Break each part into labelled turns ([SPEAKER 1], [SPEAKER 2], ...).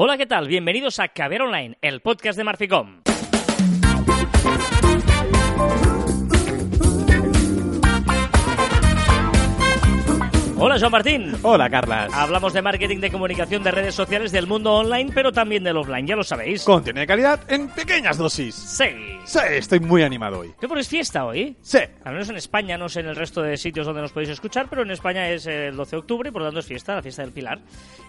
[SPEAKER 1] Hola, ¿qué tal? Bienvenidos a Caber Online, el podcast de Marficom. Hola, Joan Martín.
[SPEAKER 2] Hola, Carlas.
[SPEAKER 1] Hablamos de marketing, de comunicación, de redes sociales, del mundo online, pero también del offline, ya lo sabéis.
[SPEAKER 2] Contenido de calidad en pequeñas dosis.
[SPEAKER 1] Sí.
[SPEAKER 2] Sí, estoy muy animado hoy.
[SPEAKER 1] ¿Qué pones fiesta hoy?
[SPEAKER 2] Sí.
[SPEAKER 1] Al menos en España, no sé en el resto de sitios donde nos podéis escuchar, pero en España es el 12 de octubre, por lo tanto es fiesta, la fiesta del Pilar.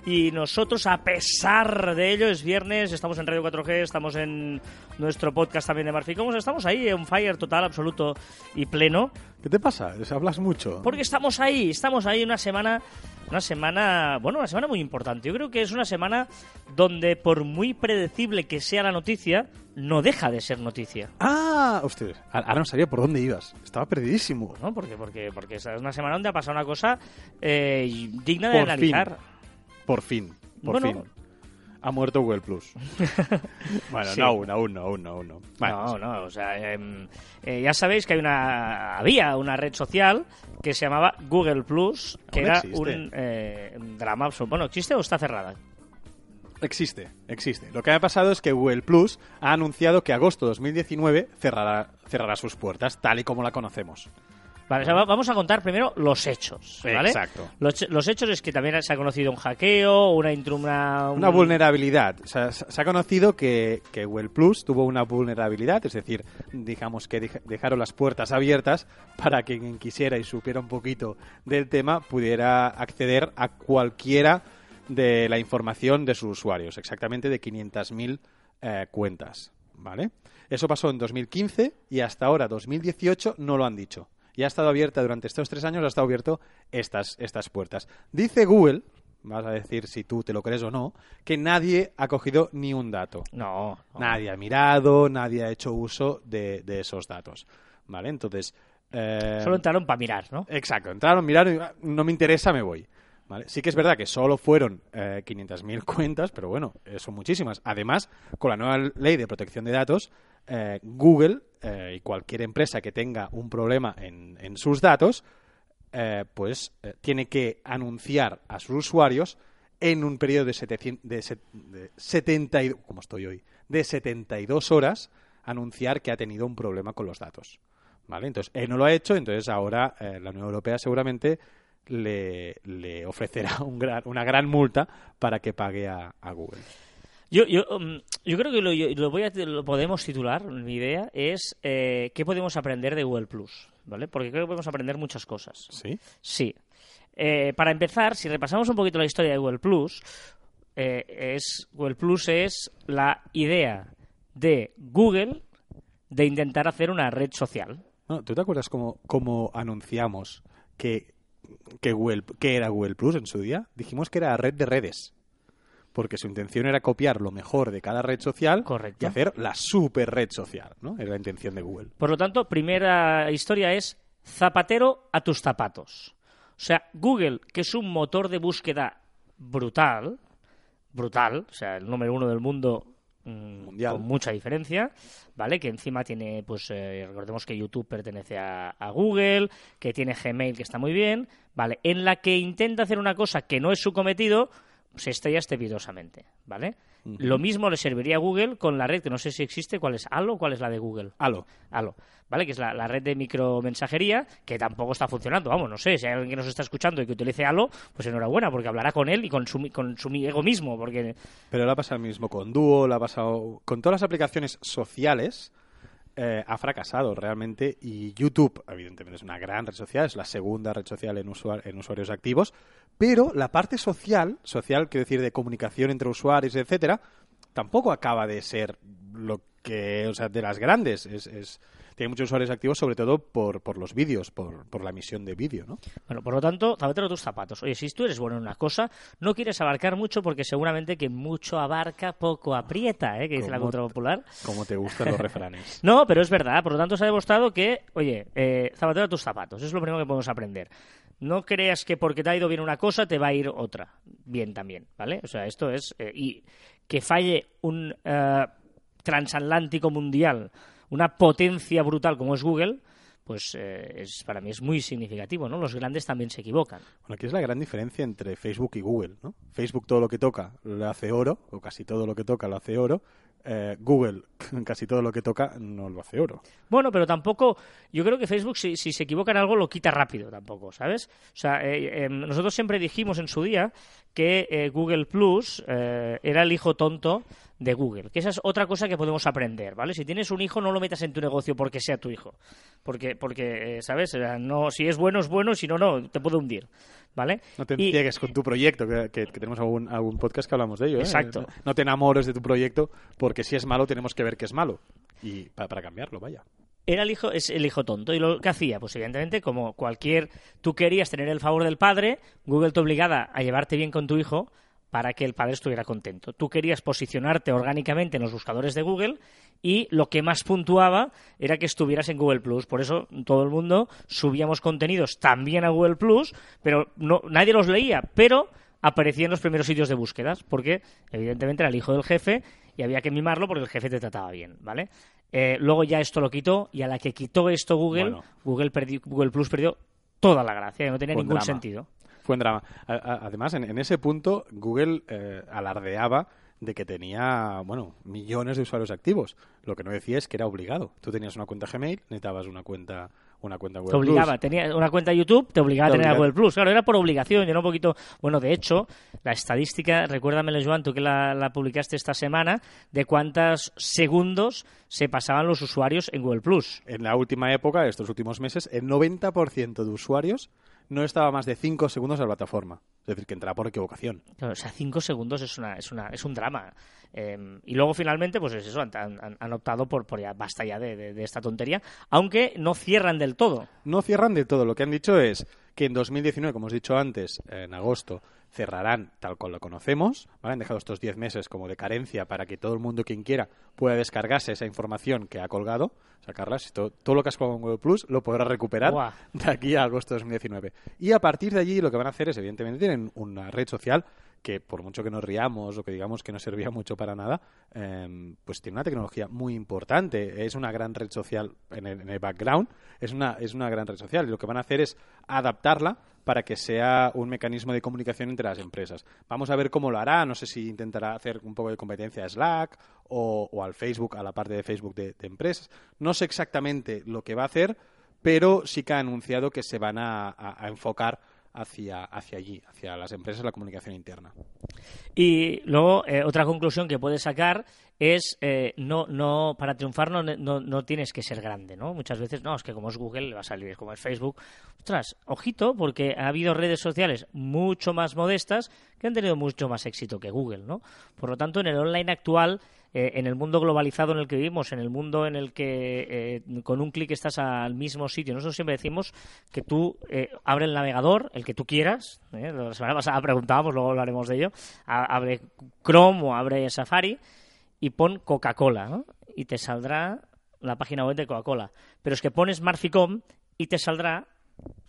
[SPEAKER 1] Y nosotros, a pesar de ello, es viernes, estamos en Radio 4G, estamos en nuestro podcast también de Marficomos, estamos ahí en fire total, absoluto y pleno.
[SPEAKER 2] ¿Qué te pasa? Hablas mucho.
[SPEAKER 1] Porque estamos ahí, estamos ahí una semana, una semana, bueno, una semana muy importante. Yo creo que es una semana donde por muy predecible que sea la noticia, no deja de ser noticia.
[SPEAKER 2] Ah, usted, ahora no sabía por dónde ibas. Estaba perdidísimo.
[SPEAKER 1] ¿No? Porque, porque, porque es una semana donde ha pasado una cosa eh, digna de
[SPEAKER 2] Por
[SPEAKER 1] analizar.
[SPEAKER 2] Por fin, por
[SPEAKER 1] Bueno.
[SPEAKER 2] fin. Ha muerto Google Plus. bueno,
[SPEAKER 1] Sí.
[SPEAKER 2] no aún, aún no, aún no, aún no.
[SPEAKER 1] No, no, o sea, em, eh, ya sabéis que hay una, había una red social que se llamaba Google Plus, que era
[SPEAKER 2] existe.
[SPEAKER 1] un eh, drama absoluto. Bueno, ¿existe o está cerrada?
[SPEAKER 2] Existe, existe. Lo que ha pasado es que Google Plus ha anunciado que agosto de 2019 cerrará, cerrará sus puertas, tal y como la conocemos.
[SPEAKER 1] Vale, o sea, va- vamos a contar primero los hechos, ¿vale?
[SPEAKER 2] Exacto.
[SPEAKER 1] Los, los hechos es que también se ha conocido un hackeo, una.
[SPEAKER 2] Una vulnerabilidad. O sea, se ha conocido que, que Plus tuvo una vulnerabilidad, es decir, digamos que dej- dejaron las puertas abiertas para que quien quisiera y supiera un poquito del tema pudiera acceder a cualquiera de la información de sus usuarios, exactamente de 500.000 eh, cuentas. ¿Vale? Eso pasó en 2015 y hasta ahora, 2018, no lo han dicho. Y ha estado abierta durante estos tres años, ha estado abierto estas, estas puertas. Dice Google, vas a decir si tú te lo crees o no, que nadie ha cogido ni un dato.
[SPEAKER 1] No, no.
[SPEAKER 2] Nadie ha mirado, nadie ha hecho uso de, de esos datos. ¿Vale? Entonces. eh,
[SPEAKER 1] Solo entraron para mirar, ¿no?
[SPEAKER 2] Exacto, entraron, miraron y "Ah, no me interesa, me voy. ¿Vale? Sí que es verdad que solo fueron eh, 500.000 cuentas, pero bueno, eh, son muchísimas. Además, con la nueva ley de protección de datos, eh, Google eh, y cualquier empresa que tenga un problema en, en sus datos, eh, pues eh, tiene que anunciar a sus usuarios en un periodo de, 700 de, de 72, como estoy hoy, de 72 horas, anunciar que ha tenido un problema con los datos. ¿Vale? Entonces, él no lo ha hecho, entonces ahora eh, la Unión Europea seguramente le, le ofrecerá un gran- una gran multa para que pague a Google.
[SPEAKER 1] Yo, yo, um, yo creo que lo, lo voy a, lo podemos titular, mi idea es eh, ¿qué podemos aprender de Google Plus? ¿Vale? Porque creo que podemos aprender muchas cosas.
[SPEAKER 2] ¿Sí?
[SPEAKER 1] Sí. Eh, para empezar, si repasamos un poquito la historia de Google Plus, eh, es, Google Plus es la idea de Google de intentar hacer una red social.
[SPEAKER 2] No, ¿Tú te acuerdas cómo, cómo anunciamos que, que, Google, que era Google Plus en su día? Dijimos que era red de redes. Porque su intención era copiar lo mejor de cada red social
[SPEAKER 1] Correcto.
[SPEAKER 2] y hacer la super red social, ¿no? Era la intención de Google.
[SPEAKER 1] Por lo tanto, primera historia es zapatero a tus zapatos. O sea, Google, que es un motor de búsqueda brutal, brutal, o sea, el número uno del mundo mm,
[SPEAKER 2] Mundial.
[SPEAKER 1] con mucha diferencia, ¿vale? Que encima tiene, pues, eh, recordemos que YouTube pertenece a, a Google, que tiene Gmail, que está muy bien, ¿vale? En la que intenta hacer una cosa que no es su cometido, se estrella estrepitosamente, ¿vale? Lo mismo le serviría a Google con la red que no sé si existe, ¿cuál es? ¿Halo o cuál es la de Google?
[SPEAKER 2] Halo.
[SPEAKER 1] Halo, ¿vale? Que es la, la red de micromensajería que tampoco está funcionando. Vamos, no sé, si hay alguien que nos está escuchando y que utilice Halo, pues enhorabuena, porque hablará con él y con su, con su ego mismo, porque...
[SPEAKER 2] Pero le ha pasado mismo con Duo, le ha pasado con todas las aplicaciones sociales. Eh, ha fracasado realmente y YouTube, evidentemente, es una gran red social, es la segunda red social en, usua- en usuarios activos, pero la parte social, social quiero decir de comunicación entre usuarios, etcétera, tampoco acaba de ser lo que, o sea, de las grandes. Es, es- tiene muchos usuarios activos, sobre todo por, por los vídeos, por, por la emisión de vídeo, ¿no?
[SPEAKER 1] Bueno, por lo tanto, zapatero tus zapatos. Oye, si tú eres bueno en una cosa, no quieres abarcar mucho porque seguramente que mucho abarca, poco aprieta, ¿eh? Que dice la
[SPEAKER 2] ¿Cómo
[SPEAKER 1] cultura popular.
[SPEAKER 2] Como te gustan los refranes.
[SPEAKER 1] No, pero es verdad. Por lo tanto, se ha demostrado que, oye, eh, zapatero tus zapatos. Es lo primero que podemos aprender. No creas que porque te ha ido bien una cosa te va a ir otra bien también, ¿vale? O sea, esto es... eh, y que falle un eh, transatlántico mundial, una potencia brutal como es Google, pues eh, es, para mí es muy significativo, ¿no? Los grandes también se equivocan.
[SPEAKER 2] Bueno, aquí es la gran diferencia entre Facebook y Google, ¿no? Facebook todo lo que toca lo hace oro, o casi todo lo que toca lo hace oro, eh, Google casi todo lo que toca no lo hace oro.
[SPEAKER 1] Bueno, pero tampoco, yo creo que Facebook si, si se equivoca en algo lo quita rápido tampoco, ¿sabes? O sea, eh, eh, nosotros siempre dijimos en su día que eh, Google Plus eh, era el hijo tonto de Google, que esa es otra cosa que podemos aprender, ¿vale? Si tienes un hijo no lo metas en tu negocio porque sea tu hijo, porque, porque eh, ¿sabes? No, si es bueno es bueno, si no, no, te puede hundir, ¿vale?
[SPEAKER 2] No te
[SPEAKER 1] Y-
[SPEAKER 2] con tu proyecto, que, que- que tenemos algún, algún podcast que hablamos de ello. ¿eh?
[SPEAKER 1] Exacto.
[SPEAKER 2] No te enamores de tu proyecto, porque si es malo tenemos que ver que es malo. Y para, para cambiarlo, vaya.
[SPEAKER 1] Era el hijo, es el hijo tonto. ¿Y lo que hacía? Pues evidentemente, como cualquier... Tú querías tener el favor del padre, Google te obligaba a llevarte bien con tu hijo para que el padre estuviera contento. Tú querías posicionarte orgánicamente en los buscadores de Google y lo que más puntuaba era que estuvieras en Google Plus. Por eso todo el mundo subíamos contenidos también a Google Plus, pero no, nadie los leía, pero aparecía en los primeros sitios de búsquedas, porque evidentemente era el hijo del jefe y había que mimarlo porque el jefe te trataba bien, ¿vale? Eh, luego ya esto lo quitó y a la que quitó esto Google,
[SPEAKER 2] Bueno.
[SPEAKER 1] Google, perdió- Google Plus perdió toda la gracia, y no tenía ningún
[SPEAKER 2] drama.
[SPEAKER 1] sentido.
[SPEAKER 2] Fue un drama. Además, en, en ese punto, Google eh, alardeaba de que tenía, bueno, millones de usuarios activos. Lo que no decía es que era obligado. Tú tenías una cuenta Gmail, necesitabas una cuenta, una cuenta Google
[SPEAKER 1] Te obligaba,
[SPEAKER 2] Plus.
[SPEAKER 1] tenía una cuenta de YouTube, te obligaba
[SPEAKER 2] Te
[SPEAKER 1] a tener a. Google Plus. Claro, era por obligación, y era un poquito. Bueno, de hecho, la estadística, recuérdamelo, Joan, tú que la, la publicaste esta semana, de cuántos segundos se pasaban los usuarios en Google Plus.
[SPEAKER 2] En la última época, estos últimos meses, el 90% de usuarios no estaba más de 5 segundos en la plataforma. Es decir, que entraba por equivocación.
[SPEAKER 1] Claro, o sea, cinco segundos es, una, es, una, es un drama. Eh, y luego finalmente, pues es eso, han, han- han optado por, por ya, basta ya de, de- de esta tontería, aunque no cierran del todo.
[SPEAKER 2] No cierran del todo. Lo que han dicho es que en 2019, como hemos dicho antes, en agosto, cerrarán tal cual lo conocemos. ¿vale? Han dejado estos 10 meses como de carencia para que todo el mundo, quien quiera, pueda descargarse esa información que ha colgado, sacarla. Si to- todo lo que has colgado en Google Plus lo podrás recuperar
[SPEAKER 1] Buah.
[SPEAKER 2] de aquí a agosto de 2019. Y a partir de allí lo que van a hacer es, evidentemente, tienen una red social que por mucho que nos riamos o que digamos que no servía mucho para nada, em, pues tiene una tecnología muy importante. Es una gran red social en el, en el background, es una, es una gran red social. Y lo que van a hacer es adaptarla para que sea un mecanismo de comunicación entre las empresas. Vamos a ver cómo lo hará. No sé si intentará hacer un poco de competencia a Slack o, al Facebook, a la parte de Facebook de, empresas. No sé exactamente lo que va a hacer, pero sí que ha anunciado que se van a enfocar hacia, hacia allí, hacia las empresas, la comunicación interna.
[SPEAKER 1] Y luego, eh, otra conclusión que puedes sacar es, eh, no, no, para triunfar no, no, no tienes que ser grande, ¿no? Muchas veces, no, es que como es Google va a salir, como es Facebook. Ostras, ojito, porque ha habido redes sociales mucho más modestas que han tenido mucho más éxito que Google, ¿no? Por lo tanto, en el online actual, eh, en el mundo globalizado en el que vivimos, en el mundo en el que eh, con un clic estás al mismo sitio. Nosotros siempre decimos que tú eh, abre el navegador, el que tú quieras. ¿eh? La semana pasada preguntábamos, luego hablaremos de ello. Abre Chrome o abre Safari y pon Coca-Cola. Y te saldrá la página web de Coca-Cola. Pero es que pones Marficom y te saldrá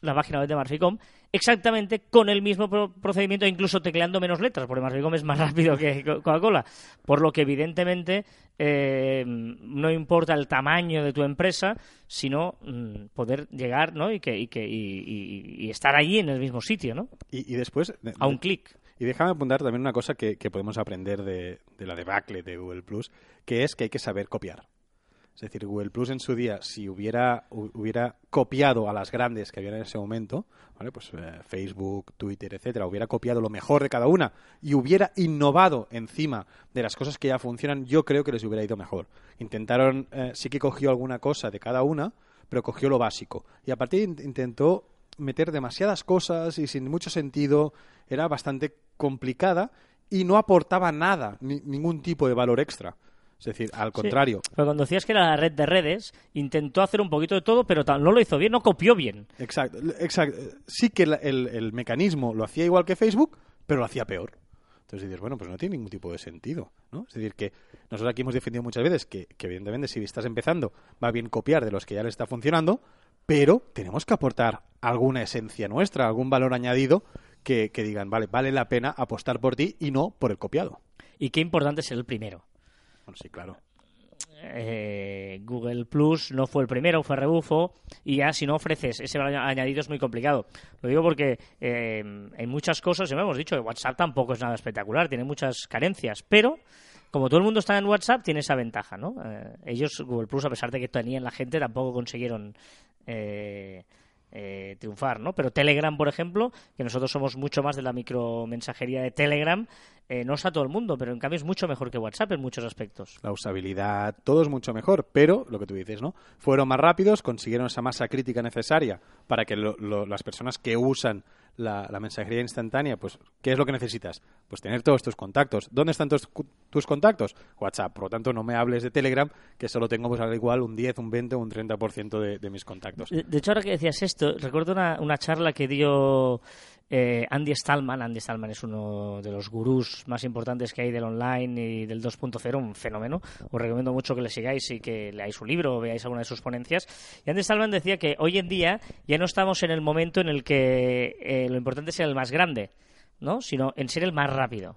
[SPEAKER 1] la página web de Marficom exactamente con el mismo pro- procedimiento, incluso tecleando menos letras, porque Marficom es más rápido que Co- Coca-Cola. Por lo que, evidentemente, eh, no importa el tamaño de tu empresa, sino mm, poder llegar ¿no? y, que, y, que, y, estar allí en el mismo sitio, ¿no?
[SPEAKER 2] Y, y después... de-
[SPEAKER 1] a un clic.
[SPEAKER 2] Y déjame apuntar también una cosa que, que podemos aprender de, de la debacle de Google Plus, que es que hay que saber copiar. Es decir, Google Plus en su día, si hubiera, hu- hubiera copiado a las grandes que había en ese momento, ¿vale? pues eh, Facebook, Twitter, etcétera, hubiera copiado lo mejor de cada una y hubiera innovado encima de las cosas que ya funcionan, yo creo que les hubiera ido mejor. Intentaron, eh, sí que cogió alguna cosa de cada una, pero cogió lo básico. Y a partir de intentó meter demasiadas cosas y sin mucho sentido, era bastante complicada y no aportaba nada, ni- ningún tipo de valor extra. Es decir, al contrario.
[SPEAKER 1] Pero cuando decías que era la red de redes, intentó hacer un poquito de todo, pero no lo hizo bien, no copió bien.
[SPEAKER 2] Exacto, exacto. Sí que el, el mecanismo lo hacía igual que Facebook, pero lo hacía peor. Entonces dices, bueno, pues no tiene ningún tipo de sentido, ¿no? Es decir, que nosotros aquí hemos defendido muchas veces que, que evidentemente si estás empezando va bien copiar de los que ya les está funcionando, pero tenemos que aportar alguna esencia nuestra, algún valor añadido que, que digan, vale, vale la pena apostar por ti y no por el copiado.
[SPEAKER 1] Y qué importante es ser el primero.
[SPEAKER 2] Sí, claro.
[SPEAKER 1] eh, Google Plus no fue el primero, fue rebufo, y ya si no ofreces ese valor añadido es muy complicado. Lo digo porque eh, en muchas cosas, ya hemos dicho, que WhatsApp tampoco es nada espectacular, tiene muchas carencias, pero como todo el mundo está en WhatsApp, tiene esa ventaja, ¿no? Eh, ellos, Google Plus, a pesar de que tenían la gente, tampoco consiguieron eh, eh, triunfar, ¿no? Pero Telegram, por ejemplo, que nosotros somos mucho más de la micromensajería de Telegram, eh, no está todo el mundo, pero en cambio es mucho mejor que WhatsApp en muchos aspectos.
[SPEAKER 2] La usabilidad, todo es mucho mejor, pero lo que tú dices, ¿no? Fueron más rápidos, consiguieron esa masa crítica necesaria para que lo- las personas que usan la, mensajería instantánea, pues, ¿qué es lo que necesitas? Pues tener todos tus contactos. ¿Dónde están tus, tus contactos? WhatsApp. Por lo tanto, no me hables de Telegram, que solo tengo, pues, al igual un 10, un 20 o un 30% de, de mis contactos.
[SPEAKER 1] De hecho, ahora que decías esto, recuerdo una charla que dio eh, Andy Stallman. Andy Stallman es uno de los gurús más importantes que hay del online y del 2.0, un fenómeno. Os recomiendo mucho que le sigáis y que leáis su libro o veáis alguna de sus ponencias. Y Andy Stallman decía que hoy en día ya no estamos en el momento en el que eh, lo importante sea el más grande, ¿no? sino en ser el más rápido.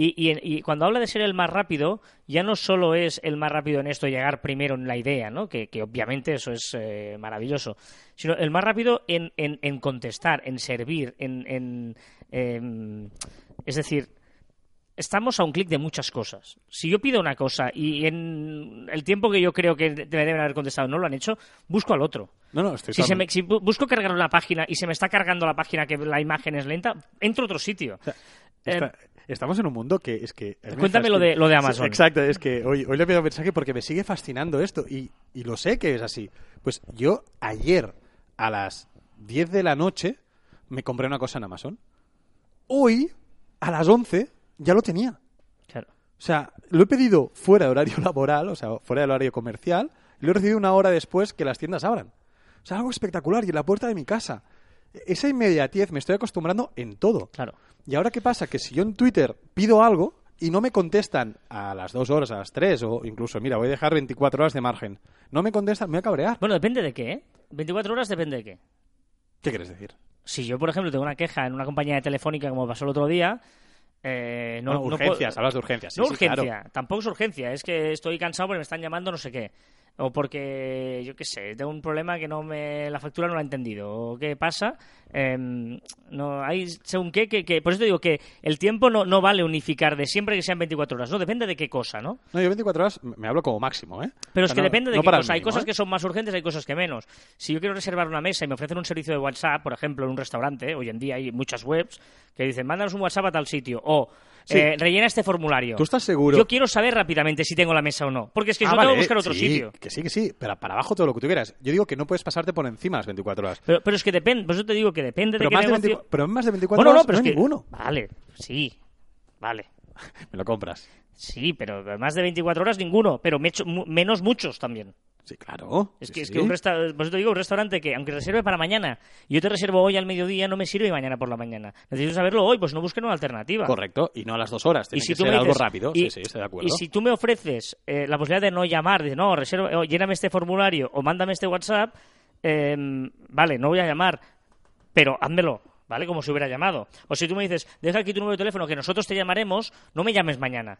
[SPEAKER 1] Y, y cuando habla de ser el más rápido, ya no solo es el más rápido en esto, llegar primero en la idea, ¿no? que, que obviamente eso es eh, maravilloso, sino el más rápido en, en- en contestar, en servir, en, en, em, es decir, estamos a un clic de muchas cosas. Si yo pido una cosa y en el tiempo que yo creo que me deben haber contestado no lo han hecho, busco al otro.
[SPEAKER 2] No, no, estoy
[SPEAKER 1] Si, se me- si bu- busco cargar una página y se me está cargando la página que la imagen es lenta, entro a otro sitio.
[SPEAKER 2] Está-
[SPEAKER 1] Eh,
[SPEAKER 2] estamos en un mundo que es que...
[SPEAKER 1] Cuéntame lo de- lo de Amazon.
[SPEAKER 2] exacto, es que hoy, hoy le pido un mensaje porque me sigue fascinando esto y, y lo sé que es así. Pues yo ayer a las 10 de la noche me compré una cosa en Amazon. Hoy a las 11 ya lo tenía.
[SPEAKER 1] claro.
[SPEAKER 2] O sea, lo he pedido fuera de horario laboral, o sea, fuera del horario comercial, y lo he recibido una hora después que las tiendas abran. O sea, algo espectacular y en la puerta de mi casa. Esa inmediatez me estoy acostumbrando en todo.
[SPEAKER 1] Claro.
[SPEAKER 2] Y ahora qué pasa? Que si yo en Twitter pido algo y no me contestan a las dos horas, a las tres, o incluso, mira, voy a dejar 24 horas de margen, no me contestan, me voy a cabrear.
[SPEAKER 1] Bueno, depende de qué, ¿eh? 24 horas depende de qué.
[SPEAKER 2] ¿Qué quieres decir?
[SPEAKER 1] Si yo, por ejemplo, tengo una queja en una compañía de telefónica como pasó el otro día, eh, no,
[SPEAKER 2] No,
[SPEAKER 1] no
[SPEAKER 2] urgencias,
[SPEAKER 1] puedo-
[SPEAKER 2] hablas de urgencias. sí,
[SPEAKER 1] no
[SPEAKER 2] sí,
[SPEAKER 1] urgencia,
[SPEAKER 2] claro.
[SPEAKER 1] tampoco es urgencia, es que estoy cansado porque me están llamando no sé qué. O porque, yo qué sé, tengo un problema que no me la factura no la he entendido. O qué pasa. Em, no hay según qué, que, que- por eso te digo que el tiempo no, no vale unificar de siempre que sean 24 horas, ¿no? Depende de qué cosa, ¿no?
[SPEAKER 2] No, yo 24 horas me hablo como máximo, ¿eh?
[SPEAKER 1] Pero
[SPEAKER 2] O
[SPEAKER 1] es
[SPEAKER 2] sea,
[SPEAKER 1] que
[SPEAKER 2] no-
[SPEAKER 1] depende de
[SPEAKER 2] no
[SPEAKER 1] qué cosa. Hay cosas
[SPEAKER 2] ¿eh?
[SPEAKER 1] que son más urgentes, hay cosas que menos. Si yo quiero reservar una mesa y me ofrecen un servicio de WhatsApp, por ejemplo, en un restaurante, hoy en día hay muchas webs que dicen, mándanos un WhatsApp a tal sitio, o
[SPEAKER 2] Sí.
[SPEAKER 1] eh, rellena este formulario.
[SPEAKER 2] ¿Tú estás seguro?
[SPEAKER 1] Yo quiero saber rápidamente si tengo la mesa o no, porque es que
[SPEAKER 2] Ah,
[SPEAKER 1] yo tengo
[SPEAKER 2] vale,
[SPEAKER 1] que buscar otro
[SPEAKER 2] sí,
[SPEAKER 1] sitio.
[SPEAKER 2] Que sí, que sí, pero para abajo todo lo que tú quieras. Yo digo que no puedes pasarte por encima las 24 horas.
[SPEAKER 1] Pero, pero es que depende, por eso te digo que depende
[SPEAKER 2] Pero
[SPEAKER 1] de qué
[SPEAKER 2] más de,
[SPEAKER 1] negocio...
[SPEAKER 2] 24, pero más de 24
[SPEAKER 1] Bueno, no,
[SPEAKER 2] horas
[SPEAKER 1] pero
[SPEAKER 2] no
[SPEAKER 1] es que...
[SPEAKER 2] ninguno.
[SPEAKER 1] Vale, sí, vale.
[SPEAKER 2] Me lo compras.
[SPEAKER 1] Sí, pero más de 24 horas ninguno, pero me echo- menos muchos también.
[SPEAKER 2] Sí, claro.
[SPEAKER 1] Es
[SPEAKER 2] sí,
[SPEAKER 1] que, es que un restaurante, por eso te digo, un restaurante que, aunque reserve para mañana, yo te reservo hoy al mediodía, no me sirve mañana por la mañana. Necesito saberlo hoy, pues no busquen una alternativa.
[SPEAKER 2] Correcto, y no a las dos horas. Tiene
[SPEAKER 1] Y si
[SPEAKER 2] que
[SPEAKER 1] tú
[SPEAKER 2] ser
[SPEAKER 1] me
[SPEAKER 2] algo rápido.
[SPEAKER 1] y,
[SPEAKER 2] sí, sí, estoy de acuerdo.
[SPEAKER 1] y si tú me ofreces eh, la posibilidad de no llamar, de no, reserva, o lléname este formulario o mándame este WhatsApp, eh, vale, no voy a llamar, pero házmelo, ¿vale? Como si hubiera llamado. O si tú me dices, deja aquí tu número de teléfono que nosotros te llamaremos, no me llames mañana.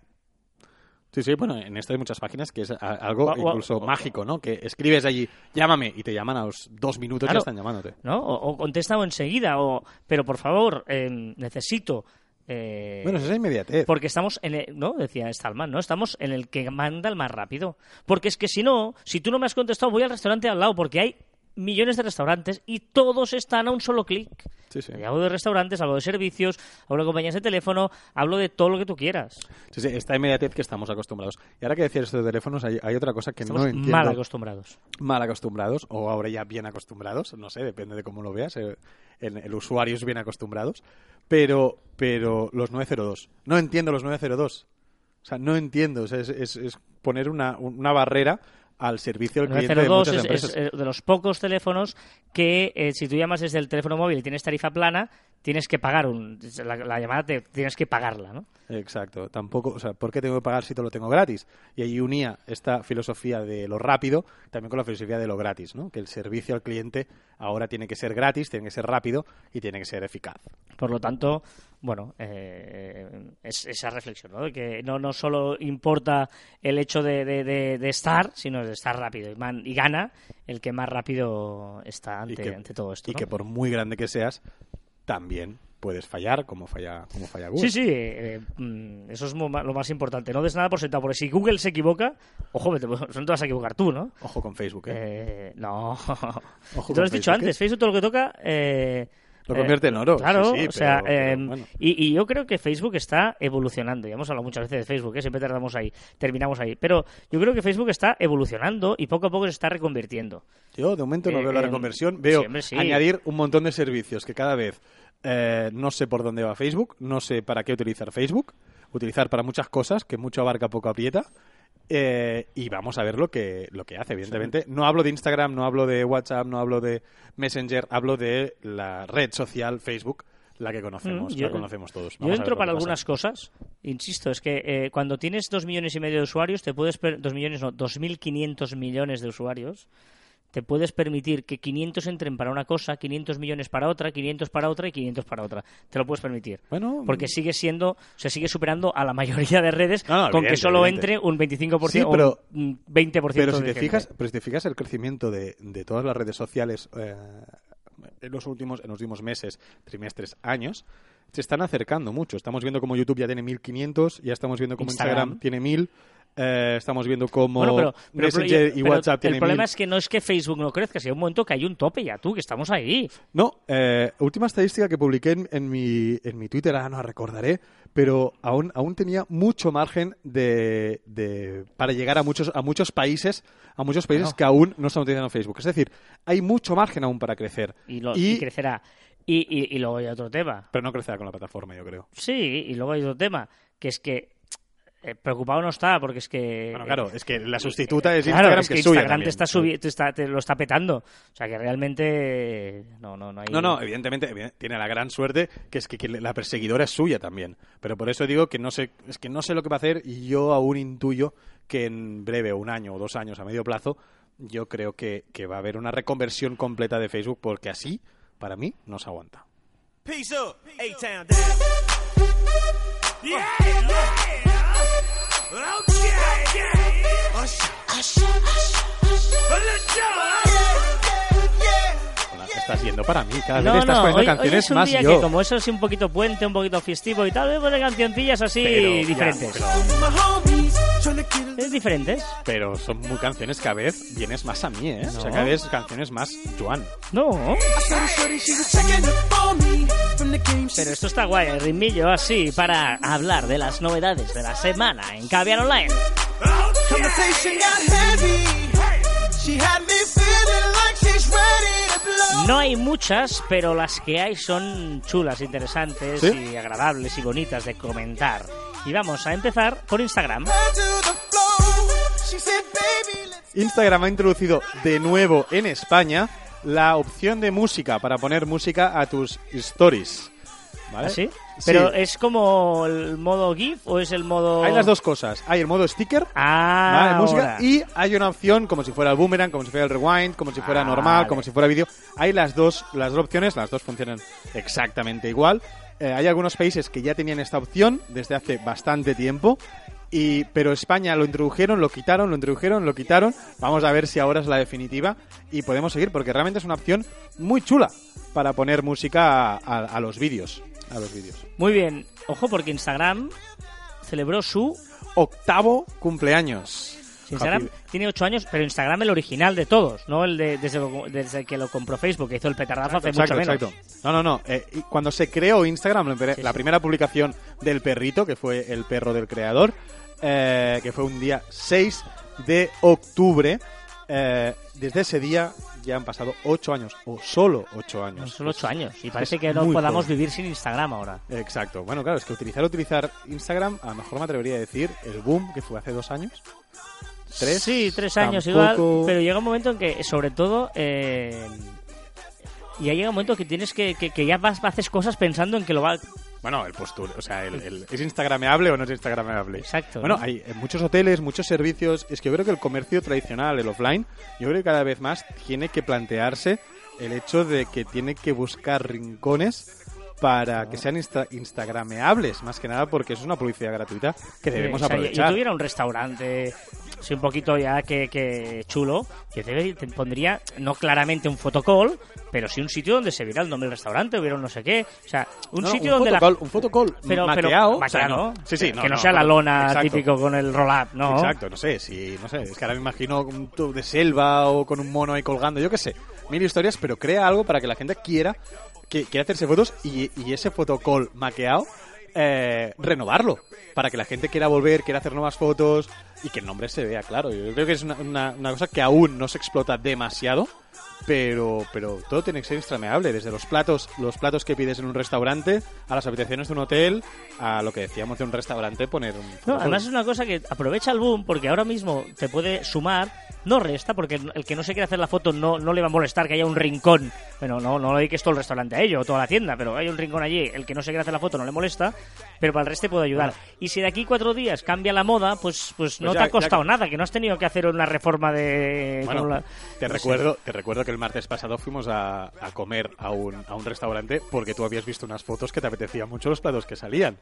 [SPEAKER 2] Sí, sí, bueno, en esto hay muchas páginas que es algo incluso mágico, ¿no? Que escribes allí, llámame, y te llaman a los dos minutos y
[SPEAKER 1] Claro.
[SPEAKER 2] ya están llamándote.
[SPEAKER 1] ¿no? O, o contesta o enseguida, o, pero por favor, eh, necesito. eh,
[SPEAKER 2] Bueno, es esa inmediatez.
[SPEAKER 1] porque estamos en el, ¿no? Decía Stallman, ¿no? Estamos en el que manda el más rápido. Porque es que si no, si tú no me has contestado, voy al restaurante al lado, porque hay millones de restaurantes y todos están a un solo clic.
[SPEAKER 2] Sí,
[SPEAKER 1] hablo de restaurantes, hablo de servicios, hablo de compañías de teléfono, hablo de todo lo que tú quieras.
[SPEAKER 2] Sí, sí, esta inmediatez que estamos acostumbrados. Y ahora que decías esto de teléfonos, hay, hay otra cosa que
[SPEAKER 1] Estamos
[SPEAKER 2] no entiendo.
[SPEAKER 1] mal acostumbrados.
[SPEAKER 2] mal acostumbrados, o ahora ya bien acostumbrados, no sé, depende de cómo lo veas. eh, El, el usuario es bien acostumbrados. Pero, pero los 902. No entiendo los 902. O sea, no entiendo. O sea, es, es- es poner una, una barrera al servicio del cliente de
[SPEAKER 1] 902
[SPEAKER 2] muchas
[SPEAKER 1] es,
[SPEAKER 2] empresas.
[SPEAKER 1] es, eh, de los pocos teléfonos que eh, si tú llamas desde el teléfono móvil y tienes tarifa plana, tienes que pagar un, la, la llamada, te, tienes que pagarla, ¿no?
[SPEAKER 2] Exacto, tampoco, o sea, ¿por qué tengo que pagar si todo lo tengo gratis? Y ahí unía esta filosofía de lo rápido también con la filosofía de lo gratis, ¿no? Que el servicio al cliente ahora tiene que ser gratis, tiene que ser rápido y tiene que ser eficaz.
[SPEAKER 1] Por lo tanto, bueno, eh, es esa reflexión, ¿no? De que no, no solo importa el hecho de, de- de- de estar, sino de estar rápido. Y, man- y gana el que más rápido está ante,
[SPEAKER 2] que,
[SPEAKER 1] ante todo esto.
[SPEAKER 2] y
[SPEAKER 1] ¿no?
[SPEAKER 2] que por muy grande que seas, también puedes fallar como falla, como falla Google.
[SPEAKER 1] Sí, sí, eh, mm, eso es lo más importante. No des nada por sentado, porque si Google se equivoca, ojo, te, no te vas a equivocar tú, ¿no?
[SPEAKER 2] Ojo con Facebook, ¿eh?
[SPEAKER 1] Eh, no.
[SPEAKER 2] Ojo
[SPEAKER 1] Tú lo has dicho
[SPEAKER 2] Facebook,
[SPEAKER 1] antes, Facebook todo lo que toca... eh,
[SPEAKER 2] Lo
[SPEAKER 1] eh,
[SPEAKER 2] convierte en oro,
[SPEAKER 1] Claro,
[SPEAKER 2] sí, sí,
[SPEAKER 1] o sea,
[SPEAKER 2] pero-
[SPEAKER 1] eh,
[SPEAKER 2] bueno.
[SPEAKER 1] y, y yo creo que Facebook está evolucionando. Ya hemos hablado muchas veces de Facebook, que siempre tardamos ahí, terminamos ahí. Pero yo creo que Facebook está evolucionando y poco a poco se está reconvirtiendo.
[SPEAKER 2] Yo de momento no
[SPEAKER 1] Eh,
[SPEAKER 2] veo la
[SPEAKER 1] em,
[SPEAKER 2] reconversión, veo
[SPEAKER 1] sí.
[SPEAKER 2] añadir un montón de servicios que cada vez eh, no sé por dónde va Facebook, no sé para qué utilizar Facebook, utilizar para muchas cosas que mucho abarca poco aprieta. Eh, y vamos a ver lo que, lo que hace, evidentemente. No hablo de Instagram, no hablo de WhatsApp, no hablo de Messenger, hablo de la red social Facebook, la que conocemos,
[SPEAKER 1] Mm, yo-
[SPEAKER 2] la conocemos todos.
[SPEAKER 1] Yo
[SPEAKER 2] Vamos
[SPEAKER 1] entro para algunas cosas, insisto, es que eh, cuando tienes dos millones y medio de usuarios, te puedes dos millones, no, dos mil quinientos millones de usuarios, te puedes permitir que 500 entren para una cosa, 500 millones para otra, 500 para otra y 500 para otra. Te lo puedes permitir.
[SPEAKER 2] Bueno,
[SPEAKER 1] Porque sigue siendo, se sigue superando a la mayoría de redes
[SPEAKER 2] No, no,
[SPEAKER 1] con que solo
[SPEAKER 2] evidente.
[SPEAKER 1] entre un 25%
[SPEAKER 2] Sí,
[SPEAKER 1] o
[SPEAKER 2] pero-
[SPEAKER 1] un 20%
[SPEAKER 2] Pero si
[SPEAKER 1] de
[SPEAKER 2] te
[SPEAKER 1] gente.
[SPEAKER 2] fijas, pero si te fijas el crecimiento de, de todas las redes sociales eh, en los últimos en los últimos meses, trimestres, años, se están acercando mucho. Estamos viendo como YouTube ya tiene 1500, ya estamos viendo como Instagram,
[SPEAKER 1] Instagram.
[SPEAKER 2] tiene 1000, eh, estamos viendo como
[SPEAKER 1] Bueno, pero, pero-
[SPEAKER 2] Messenger y WhatsApp
[SPEAKER 1] el
[SPEAKER 2] tienen
[SPEAKER 1] problema
[SPEAKER 2] 1000.
[SPEAKER 1] es que no es que Facebook no crezca, sino un momento que hay un tope ya tú, que estamos ahí.
[SPEAKER 2] No, eh, última estadística que publiqué en, en mi, en mi Twitter, ahora no la recordaré, pero aún, aún tenía mucho margen de, de- para llegar a muchos, a muchos países, a muchos países
[SPEAKER 1] Bueno.
[SPEAKER 2] que aún no están utilizando Facebook. Es decir, hay mucho margen aún para crecer.
[SPEAKER 1] y, lo,
[SPEAKER 2] Y-
[SPEAKER 1] y crecerá. Y, y- y luego hay otro tema.
[SPEAKER 2] Pero no crecerá con la plataforma, yo creo.
[SPEAKER 1] Sí, y luego hay otro tema, que es que eh, preocupado no está, porque es que...
[SPEAKER 2] Bueno, claro, es que la sustituta es
[SPEAKER 1] Claro,
[SPEAKER 2] Instagram,
[SPEAKER 1] es que,
[SPEAKER 2] que es suya
[SPEAKER 1] Instagram te está, subi- te está- te lo está petando. O sea, que realmente... No, no, no hay...
[SPEAKER 2] No, no, evidentemente evident- tiene la gran suerte que es que, que la perseguidora es suya también. Pero por eso digo que no sé, es que no sé lo que va a hacer y yo aún intuyo que en breve, un año o dos años a medio plazo, yo creo que, que va a haber una reconversión completa de Facebook porque así, para mí, no se aguanta.
[SPEAKER 3] Peace up, A-Town down.
[SPEAKER 2] Estás yendo para mí, cada vez
[SPEAKER 1] No,
[SPEAKER 2] estás
[SPEAKER 1] no,
[SPEAKER 2] poniendo
[SPEAKER 1] hoy, hoy
[SPEAKER 2] canciones
[SPEAKER 1] es un
[SPEAKER 2] más
[SPEAKER 1] día
[SPEAKER 2] yo.
[SPEAKER 1] que como eso es un poquito puente, un poquito festivo y tal, vez poner cancioncillas así
[SPEAKER 2] Pero, ya,
[SPEAKER 1] diferentes.
[SPEAKER 2] pero-
[SPEAKER 3] My homies tryna get a
[SPEAKER 1] Es diferentes.
[SPEAKER 2] Pero son muy canciones cada vez vienes más a mí, ¿eh? O sea,
[SPEAKER 1] No.
[SPEAKER 2] cada vez canciones más Joan.
[SPEAKER 1] No, Pero esto está guay, el ritmillo así para hablar de las novedades de la semana en Caviar Online. No hay muchas, pero las que hay son chulas, interesantes
[SPEAKER 2] ¿Sí?
[SPEAKER 1] y agradables y bonitas de comentar. Y vamos a empezar por Instagram.
[SPEAKER 2] Instagram ha introducido de nuevo en España la opción de música para poner música a tus stories. ¿Vale?
[SPEAKER 1] ¿Así?
[SPEAKER 2] Sí.
[SPEAKER 1] Pero es como el modo GIF o es el modo...
[SPEAKER 2] Hay las dos cosas. Hay el modo sticker
[SPEAKER 1] Ah,
[SPEAKER 2] ¿vale? música
[SPEAKER 1] ahora.
[SPEAKER 2] y hay una opción como si fuera el boomerang, como si fuera el rewind, como si fuera
[SPEAKER 1] Ah,
[SPEAKER 2] normal,
[SPEAKER 1] vale.
[SPEAKER 2] como si fuera vídeo. Hay las dos, las dos opciones, las dos funcionan exactamente igual. Eh, hay algunos países que ya tenían esta opción desde hace bastante tiempo. Y, pero España lo introdujeron, lo quitaron, lo introdujeron, lo quitaron. Vamos a ver si ahora es la definitiva y podemos seguir porque realmente es una opción muy chula para poner música a, a- a los vídeos. A los vídeos.
[SPEAKER 1] Muy bien. Ojo, porque Instagram celebró su...
[SPEAKER 2] Octavo cumpleaños.
[SPEAKER 1] Instagram
[SPEAKER 2] Happy-
[SPEAKER 1] tiene 8 años, pero Instagram el original de todos, no el de desde, que lo compró Facebook, que hizo el petardazo hace
[SPEAKER 2] Exacto,
[SPEAKER 1] mucho menos.
[SPEAKER 2] exacto. No, no, no. eh, y cuando se creó Instagram, la, pri-
[SPEAKER 1] Sí,
[SPEAKER 2] la
[SPEAKER 1] sí.
[SPEAKER 2] primera publicación del perrito, que fue el perro del creador, eh, que fue un día 6 de octubre, eh, desde ese día ya han pasado 8 años, o solo 8 años.
[SPEAKER 1] No, Son 8 años. Y
[SPEAKER 2] es
[SPEAKER 1] parece que no podamos vivir sin Instagram ahora.
[SPEAKER 2] Exacto. Bueno, claro, es que utilizar utilizar Instagram, a lo mejor me atrevería a decir, el boom que fue hace dos años. ¿Tres?
[SPEAKER 1] Sí, tres años
[SPEAKER 2] Tampoco-
[SPEAKER 1] igual. Pero llega un momento en que, sobre todo, eh, ya llega un momento que tienes que, que, que ya vas, haces cosas pensando en que lo va...
[SPEAKER 2] Bueno, el posture, o sea, el, el- ¿es instagrameable o no es instagrameable?
[SPEAKER 1] Exacto,
[SPEAKER 2] Bueno,
[SPEAKER 1] ¿no?
[SPEAKER 2] hay muchos hoteles, muchos servicios. Es que yo creo que el comercio tradicional, el offline, yo creo que cada vez más tiene que plantearse el hecho de que tiene que buscar rincones para que sean insta- instagrameables, más que nada porque es una publicidad gratuita que debemos
[SPEAKER 1] o sea, yo-
[SPEAKER 2] aprovechar.
[SPEAKER 1] Yo tuviera un restaurante, sí, un poquito ya que, que chulo, que te, te pondría, no claramente un fotocall, pero sí un sitio donde se viera el nombre del restaurante, hubiera un no sé qué. O sea, un
[SPEAKER 2] No,
[SPEAKER 1] sitio donde
[SPEAKER 2] fotocall,
[SPEAKER 1] la...
[SPEAKER 2] un fotocall
[SPEAKER 1] Pero, pero
[SPEAKER 2] maqueado, o
[SPEAKER 1] maqueado,
[SPEAKER 2] sea,
[SPEAKER 1] ¿no?
[SPEAKER 2] Sí, sí, no,
[SPEAKER 1] que no, sea la lona
[SPEAKER 2] exacto.
[SPEAKER 1] típico con el roll-up, ¿no?
[SPEAKER 2] Exacto, no sé, si, no sé, es que ahora me imagino un tour de selva o con un mono ahí colgando, yo qué sé, mil historias, pero crea algo para que la gente quiera, que, quiera hacerse fotos y, ese fotocall maqueado, eh, renovarlo, para que la gente quiera volver, quiera hacer nuevas fotos y que el nombre se vea claro. Yo creo que es una- una cosa que aún no se explota demasiado, pero, pero todo tiene que ser instagrameable, desde los platos, los platos que pides en un restaurante, a las habitaciones de un hotel, a lo que decíamos de un restaurante, poner un
[SPEAKER 1] No, además es una cosa que aprovecha el boom porque ahora mismo te puede sumar, no resta, porque el que no se quiere hacer la foto no, no le va a molestar que haya un rincón. Bueno, no, no le dediques todo el restaurante a ello, o toda la tienda, pero hay un rincón allí, el que no se quiere hacer la foto no le molesta, pero para el resto puede ayudar. Y si de aquí cuatro días cambia la moda, pues, pues, no
[SPEAKER 2] ya-
[SPEAKER 1] te ha
[SPEAKER 2] ya
[SPEAKER 1] costado
[SPEAKER 2] que-
[SPEAKER 1] nada, que no has tenido que hacer una reforma de...
[SPEAKER 2] Bueno,
[SPEAKER 1] la-
[SPEAKER 2] te
[SPEAKER 1] no sé.
[SPEAKER 2] recuerdo, te recuerdo que el martes pasado fuimos a, a comer a un, a un restaurante porque tú habías visto unas fotos que te apetecían mucho los platos que salían.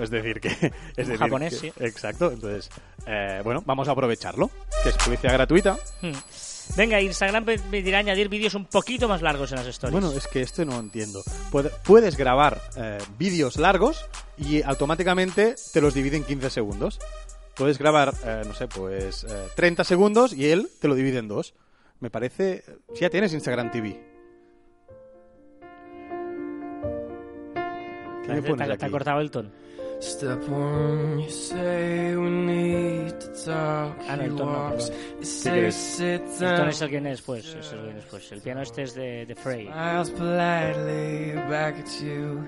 [SPEAKER 2] Es decir, que... Es decir,
[SPEAKER 1] japonés,
[SPEAKER 2] que-
[SPEAKER 1] sí.
[SPEAKER 2] Exacto, entonces, eh, bueno, vamos a aprovecharlo, que es publicidad gratuita.
[SPEAKER 1] Hmm. Venga, Instagram pe- pedirá añadir vídeos un poquito más largos en las stories.
[SPEAKER 2] Bueno, es que esto no entiendo. Puede- puedes grabar eh, vídeos largos y automáticamente te los divide en 15 segundos. Puedes grabar, eh, no sé, pues eh, 30 segundos y él te lo divide en dos. Me parece... Si ya tienes Instagram TV. ¿Qué me pones
[SPEAKER 1] te, te ha
[SPEAKER 2] aquí?
[SPEAKER 1] cortado el tono.
[SPEAKER 4] Step one, you say we need to talk.
[SPEAKER 1] Ah, no, el
[SPEAKER 4] He
[SPEAKER 1] tono,
[SPEAKER 4] walks,
[SPEAKER 1] perdón.
[SPEAKER 4] you say
[SPEAKER 2] quieres?
[SPEAKER 4] sit
[SPEAKER 1] El
[SPEAKER 4] down.
[SPEAKER 1] tono es el que viene después. Es el que viene después. El piano este es de, de Frey.
[SPEAKER 4] Smiles politely back at you.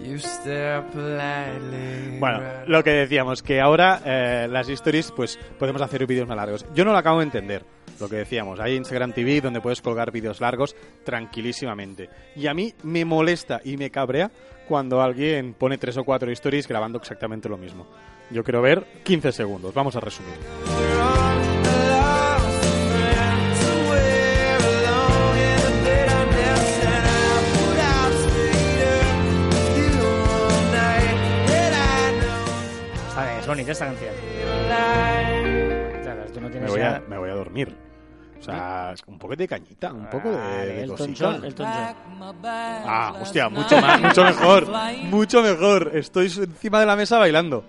[SPEAKER 4] You stare politely.
[SPEAKER 2] Bueno, lo que decíamos, que ahora eh, las stories, pues podemos hacer vídeos más largos. Yo no lo acabo de entender, lo que decíamos. Hay Instagram TV donde puedes colgar vídeos largos tranquilísimamente. Y a mí me molesta y me cabrea cuando alguien pone tres o cuatro stories grabando exactamente lo mismo. Yo quiero ver 15 segundos. Vamos a resumir.
[SPEAKER 1] Está bien, es bonita esta canción. Claro, tú no
[SPEAKER 2] Me
[SPEAKER 1] tienes
[SPEAKER 2] voy,
[SPEAKER 1] ya-
[SPEAKER 2] a, me voy a dormir. O sea, es un poco de cañita, un poco de,
[SPEAKER 1] Vale,
[SPEAKER 2] de
[SPEAKER 1] Elton
[SPEAKER 2] cosita.
[SPEAKER 1] John, Elton John.
[SPEAKER 2] Ah, hostia, mucho más, mucho mejor. Mucho mejor. Estoy encima de la mesa bailando.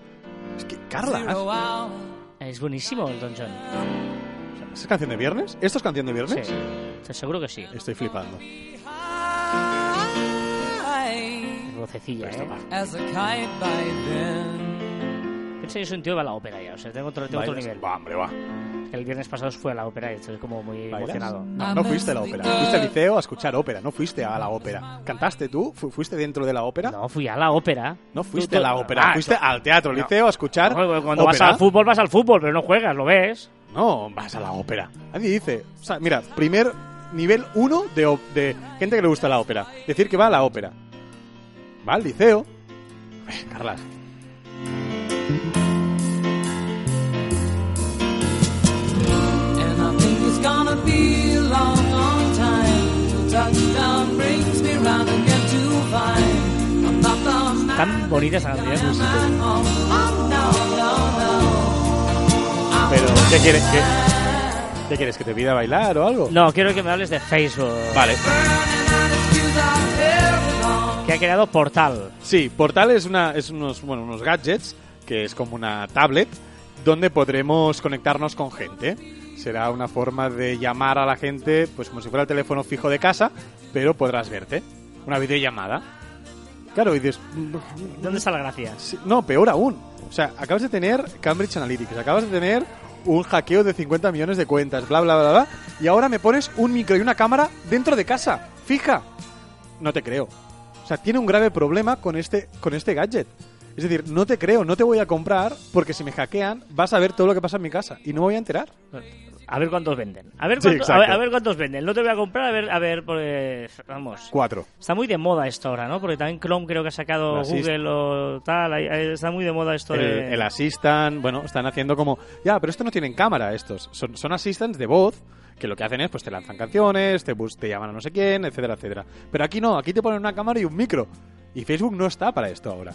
[SPEAKER 2] Es que, Carla,
[SPEAKER 1] Es buenísimo Elton John.
[SPEAKER 2] ¿es canción de viernes? ¿Esto es canción de viernes?
[SPEAKER 1] Sí, te seguro que sí.
[SPEAKER 2] Estoy flipando.
[SPEAKER 1] Vocecilla,
[SPEAKER 2] Esto
[SPEAKER 1] ¿eh? Piensa que soy un tío de la ópera ya, o sea, tengo otro, tengo otro nivel.
[SPEAKER 2] Va, hombre, va.
[SPEAKER 1] El viernes pasado fue a la ópera y estoy como muy
[SPEAKER 2] ¿Bailas?
[SPEAKER 1] emocionado.
[SPEAKER 2] No, no fuiste a la ópera. Fuiste al liceo a escuchar ópera, no fuiste a la ópera. ¿Cantaste tú? Fu- ¿Fuiste dentro de la ópera?
[SPEAKER 1] No, fui a la ópera.
[SPEAKER 2] No fuiste a la ópera,
[SPEAKER 1] Ah,
[SPEAKER 2] fuiste al teatro,
[SPEAKER 1] No.
[SPEAKER 2] liceo a escuchar
[SPEAKER 1] Cuando vas al fútbol, vas al fútbol, pero no juegas, lo ves.
[SPEAKER 2] No, vas a la ópera. Nadie dice. O sea, mira, primer nivel uno de, op- de gente que le gusta la ópera. Decir que va a la ópera. Va al liceo. Carlas.
[SPEAKER 5] Gonna be a long, long time till touchdown brings me round again to find I'm not the man
[SPEAKER 1] Tan bonita esa canción.
[SPEAKER 5] I'm home. Oh, no, no, no.
[SPEAKER 2] Pero, ¿qué quieres? ¿Qué, qué quieres? ¿Que te pida bailar o algo?
[SPEAKER 1] No, quiero que me hables de Facebook.
[SPEAKER 2] Vale.
[SPEAKER 1] Que ha creado Portal.
[SPEAKER 2] Sí, Portal es, una, es unos, bueno, unos gadgets, que es como una tablet, donde podremos conectarnos con gente. Será una forma de llamar a la gente, pues como si fuera el teléfono fijo de casa, pero podrás verte. Una videollamada. Claro, y dices,
[SPEAKER 1] ¿Dónde está la gracia?
[SPEAKER 2] No, peor aún. O sea, acabas de tener Cambridge Analytics, acabas de tener un hackeo de 50 millones de cuentas, bla, bla, bla, bla, y ahora me pones un micro y una cámara dentro de casa, fija. No te creo. O sea, tiene un grave problema con este, con este gadget. Es decir, no te creo, no te voy a comprar porque si me hackean vas a ver todo lo que pasa en mi casa y no me voy a enterar.
[SPEAKER 1] A ver cuántos venden. A ver,
[SPEAKER 2] Sí,
[SPEAKER 1] cuánto- a, ver, a ver cuántos venden. No te voy a comprar, a ver, a ver, pues, vamos.
[SPEAKER 2] Cuatro.
[SPEAKER 1] Está muy de moda esto ahora, ¿no? Porque también Chrome creo que ha sacado. Google o tal. Está muy de moda esto
[SPEAKER 2] El,
[SPEAKER 1] de...
[SPEAKER 2] el Assistant, bueno, están haciendo como... Ya, pero esto no tienen cámara estos. Son, son Assistants de voz que lo que hacen es, pues te lanzan canciones, te, bus- te llaman a no sé quién, etcétera, etcétera. Pero aquí no, aquí te ponen una cámara y un micro. Y Facebook no está para esto ahora.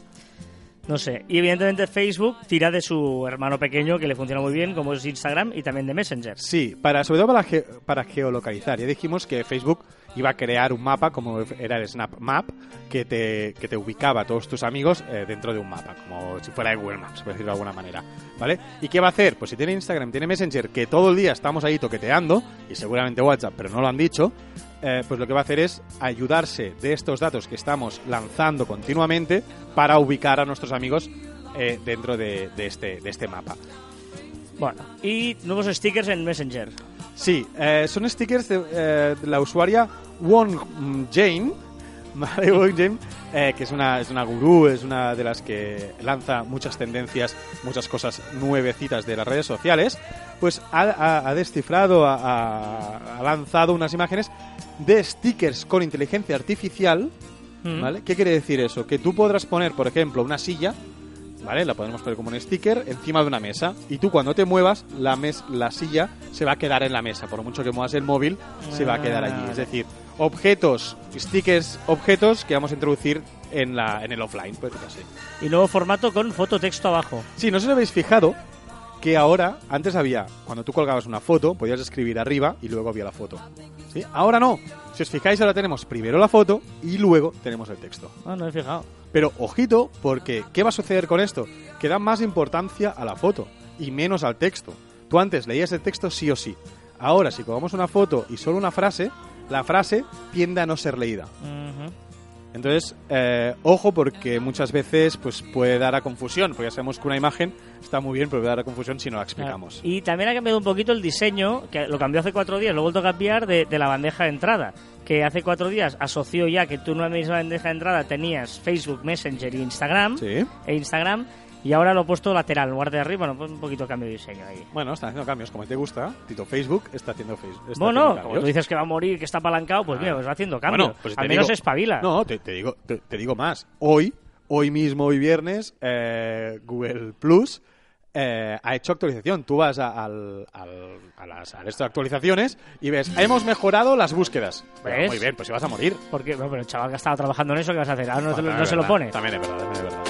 [SPEAKER 1] No sé. Y evidentemente Facebook tira de su hermano pequeño que le funciona muy bien, como es Instagram y también de Messenger.
[SPEAKER 2] Sí, para, sobre todo para, para geolocalizar. Ya dijimos que Facebook iba a crear un mapa como era el Snap Map que te, que te ubicaba a todos tus amigos eh, dentro de un mapa, como si fuera de Google Maps, por decirlo de alguna manera. ¿Vale? ¿Y qué va a hacer? Pues si tiene Instagram, tiene Messenger, que todo el día estamos ahí toqueteando, y seguramente WhatsApp, pero no lo han dicho, eh, pues lo que va a hacer es ayudarse de estos datos que estamos lanzando continuamente para ubicar a nuestros amigos eh, dentro de, de este, de este mapa.
[SPEAKER 1] Bueno, y nuevos stickers en Messenger.
[SPEAKER 2] Sí, eh, son stickers de, de la usuaria Won mm, Jane, Won Jane, eh, que es una, es una gurú, es una de las que lanza muchas tendencias, muchas cosas nuevecitas de las redes sociales, pues ha, ha- ha descifrado, ha, ha- ha lanzado unas imágenes de stickers con inteligencia artificial,
[SPEAKER 1] Mm.
[SPEAKER 2] ¿vale? ¿Qué quiere decir eso? Que tú podrás poner, por ejemplo, una silla ¿vale? La podemos poner como un sticker encima de una mesa. Y tú cuando te muevas, la, mes la silla se va a quedar en la mesa. Por mucho que muevas el móvil, se va a quedar allí. Es decir, objetos, stickers, objetos que vamos a introducir en, la, en el offline. Pues así.
[SPEAKER 1] Y nuevo formato con foto texto abajo.
[SPEAKER 2] Sí, no sé si habéis fijado que ahora, antes había, cuando tú colgabas una foto, podías escribir arriba y luego había la foto. ¿Sí? Ahora no. Si os fijáis, ahora tenemos primero la foto y luego tenemos el texto.
[SPEAKER 1] Ah, no he fijado.
[SPEAKER 2] Pero ojito, porque ¿qué va a suceder con esto? Que da más importancia a la foto y menos al texto. Tú antes leías el texto sí o sí. Ahora, si colgamos una foto y solo una frase, la frase tiende a no ser leída. Entonces, eh, ojo porque muchas veces pues puede dar a confusión, porque ya sabemos que una imagen está muy bien, pero puede dar a confusión si no la explicamos.
[SPEAKER 1] Y también ha cambiado un poquito el diseño, que lo cambió hace cuatro días, lo he vuelto a cambiar de, de la bandeja de entrada. Que hace cuatro días asoció ya que tú en una misma bandeja de entrada tenías Facebook, Messenger y Instagram.
[SPEAKER 2] Sí.
[SPEAKER 1] E Instagram. Y ahora lo he puesto lateral, en lugar de arriba, bueno, pues un poquito de cambio de diseño ahí.
[SPEAKER 2] Bueno, están haciendo cambios, como te gusta. Tito Facebook está haciendo Facebook.
[SPEAKER 1] Bueno, como tú dices que va a morir, que está apalancado, pues mira, pues va haciendo cambios.
[SPEAKER 2] Bueno, pues
[SPEAKER 1] Al menos
[SPEAKER 2] digo-
[SPEAKER 1] espabila.
[SPEAKER 2] No, te, te digo, te, te digo más. Hoy, hoy mismo, hoy viernes, eh, Google Plus eh, ha hecho actualización. Tú vas a, al, al- a las a estas actualizaciones y ves, hemos mejorado las búsquedas. Bueno, muy bien, pues si vas a morir.
[SPEAKER 1] Porque, bueno, pero el chaval que estaba trabajando en eso, ¿qué vas a hacer? Ahora no, te
[SPEAKER 2] Bueno,
[SPEAKER 1] no se lo
[SPEAKER 2] verdad.
[SPEAKER 1] pone.
[SPEAKER 2] También es verdad, también es verdad.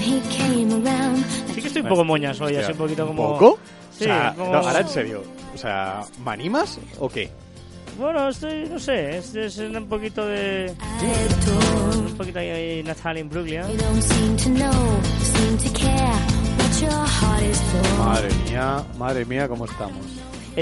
[SPEAKER 6] He came around.
[SPEAKER 1] Sí que estoy un poco moñas hoy, así un poquito como...
[SPEAKER 2] ¿Poco?
[SPEAKER 1] Sí,
[SPEAKER 2] o sea,
[SPEAKER 1] como-
[SPEAKER 2] no, ahora en serio. O sea, ¿me animas o qué?
[SPEAKER 1] Bueno, estoy, no sé, es, es un poquito de... Un poquito ahí Natalia en Brooklyn.
[SPEAKER 6] You don't seem to know, seem to care what your heart is for.
[SPEAKER 2] Madre mía, madre mía, ¿cómo estamos?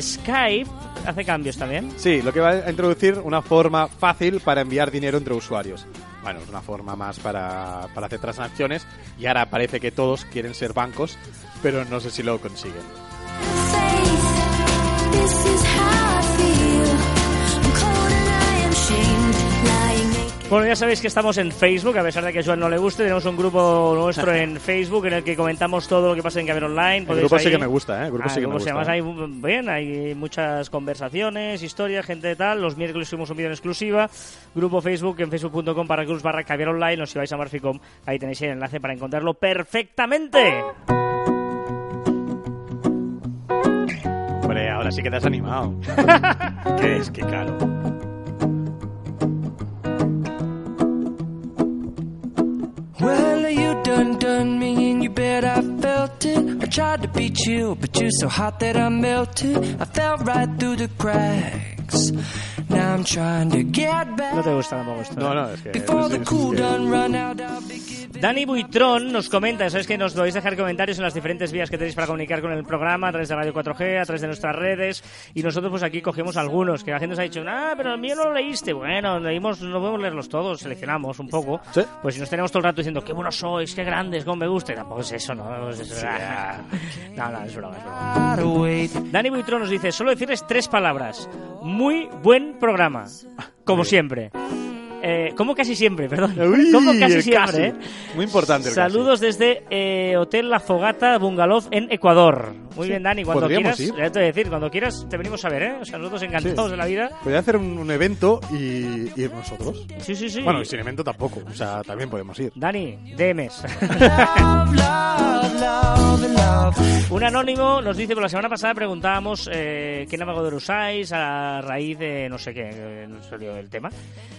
[SPEAKER 1] Skype hace cambios también.
[SPEAKER 2] Sí, lo que va a introducir una forma fácil para enviar dinero entre usuarios. Bueno, es una forma más para, para hacer transacciones y ahora parece que todos quieren ser bancos, pero no sé si lo consiguen.
[SPEAKER 1] Bueno, ya sabéis que estamos en Facebook, a pesar de que a Joan no le guste, tenemos un grupo nuestro en Facebook en el que comentamos todo lo que pasa en Caber Online.
[SPEAKER 2] El grupo sí
[SPEAKER 1] ahí-
[SPEAKER 2] que me gusta, ¿eh? El grupo
[SPEAKER 1] Ah,
[SPEAKER 2] sí que me gusta.
[SPEAKER 1] Además
[SPEAKER 2] ¿eh?
[SPEAKER 1] hay, bien, hay muchas conversaciones, historias, gente de tal. Los miércoles subimos un vídeo en exclusiva. Grupo Facebook en facebook.com para cruz barra Caviar Online. O si vais a Marficom, ahí tenéis el enlace para encontrarlo perfectamente.
[SPEAKER 2] Hombre, ahora sí que te has animado. ¿Qué es? Qué caro.
[SPEAKER 4] Well, you done done me and you bet I felt it. I tried to beat you, but you're so hot that I melted. I fell right through the cracks. Now I'm trying to get back.
[SPEAKER 1] No te gusta tampoco esto.
[SPEAKER 2] No,
[SPEAKER 1] ¿eh?
[SPEAKER 2] no, es que...
[SPEAKER 4] Before the
[SPEAKER 2] es- es
[SPEAKER 4] cool
[SPEAKER 2] que-
[SPEAKER 4] done run out, I'll be giving.
[SPEAKER 1] Dani Buitrón nos comenta, sabes que nos podéis dejar comentarios en las diferentes vías que tenéis para comunicar con el programa, a través de Radio 4G, a través de nuestras redes, y nosotros pues aquí cogemos algunos, que la gente nos ha dicho, ah, pero el mío no lo leíste. Bueno, leímos, no podemos leerlos todos, seleccionamos un poco.
[SPEAKER 2] Sí.
[SPEAKER 1] Pues si nos tenemos todo el rato diciendo, qué buenos sois, qué grandes, cómo me gusta, y tampoco es eso, ¿no? Es eso, ah. no, no, es broma, es broma. Dani Buitrón nos dice, solo decirles tres palabras. Muy buen programa, como siempre. Eh, como casi siempre, perdón.
[SPEAKER 2] Uy,
[SPEAKER 1] como casi siempre,
[SPEAKER 2] casi.
[SPEAKER 1] ¿eh?
[SPEAKER 2] Muy importante el
[SPEAKER 1] Saludos desde eh, Hotel La Fogata Bungalow en Ecuador. Muy
[SPEAKER 2] Sí,
[SPEAKER 1] bien, Dani, cuando
[SPEAKER 2] podríamos
[SPEAKER 1] quieras,
[SPEAKER 2] ir.
[SPEAKER 1] te voy a decir, cuando quieras te venimos a ver, ¿eh? O sea, nosotros encantados
[SPEAKER 2] Sí.
[SPEAKER 1] de la vida.
[SPEAKER 2] Podría hacer un, un evento y ir nosotros.
[SPEAKER 1] Sí, sí, sí.
[SPEAKER 2] Bueno, y sin evento tampoco. O sea, también podemos ir.
[SPEAKER 1] Dani, DMs. Un anónimo nos dice, por la semana pasada preguntábamos eh, qué navegador usáis a raíz de no sé qué, no salió el tema.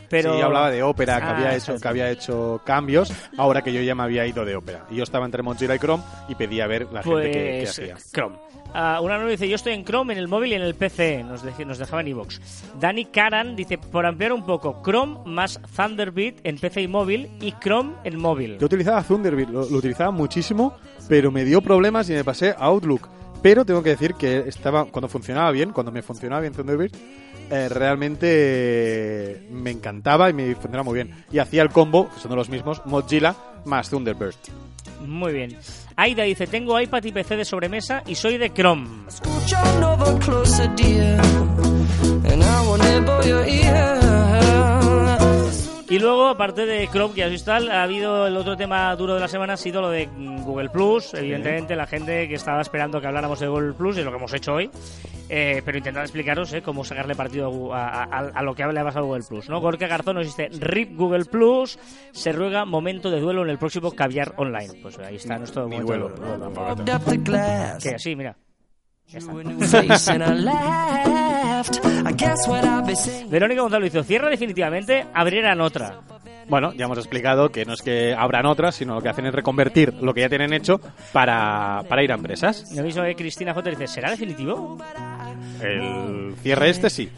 [SPEAKER 1] Pero
[SPEAKER 2] Sí, hablaba de Opera, que,
[SPEAKER 1] Ah,
[SPEAKER 2] había hecho,
[SPEAKER 1] exacto.
[SPEAKER 2] que había hecho cambios, ahora que yo ya me había ido de Opera. Y yo estaba entre Mozilla y Chrome y pedía ver la gente que, que
[SPEAKER 1] Pues
[SPEAKER 2] hacía.
[SPEAKER 1] Chrome. Ah, un anónimo dice, yo estoy en Chrome, en el móvil y en el PC. Nos, dej- nos dejaba en iVoox. Dani Karan dice, por ampliar un poco, Chrome más Thunderbird en PC y móvil y Chrome en móvil.
[SPEAKER 2] Yo utilizaba Thunderbird, lo, lo utilizaba muchísimo, pero me dio problemas y me pasé a Outlook. Pero tengo que decir que estaba cuando funcionaba bien, cuando me funcionaba bien Thunderbird, eh, realmente eh, me encantaba y me funcionaba muy bien. Y hacía el combo, que son los mismos, Mozilla más Thunderbird.
[SPEAKER 1] Muy bien. Aida dice, tengo iPad y PC de sobremesa y soy de Chrome. Y luego, aparte de Chrome, que ya has visto, tal, ha habido el otro tema duro de la semana, ha sido lo de mm, Google Plus. Evidentemente, la gente que estaba esperando que habláramos de Google Plus, y es lo que hemos hecho hoy. Eh, pero intentar explicaros eh, cómo sacarle partido a a, a- a lo que le ha pasado a Google Plus. ¿no? Gorka Garzón nos dice: RIP Google Plus, se ruega momento de duelo en el próximo caviar online. Pues ahí está nuestro momento de
[SPEAKER 2] duelo.
[SPEAKER 1] Que así, mira. Verónica Gonzalo dice: cierra definitivamente, abrirán otra.
[SPEAKER 2] Bueno, ya hemos explicado que no es que abran otras, sino lo que hacen es reconvertir lo que ya tienen hecho para, para ir a empresas.
[SPEAKER 1] Lo mismo que Cristina J dice: ¿será definitivo?
[SPEAKER 2] El cierre este sí.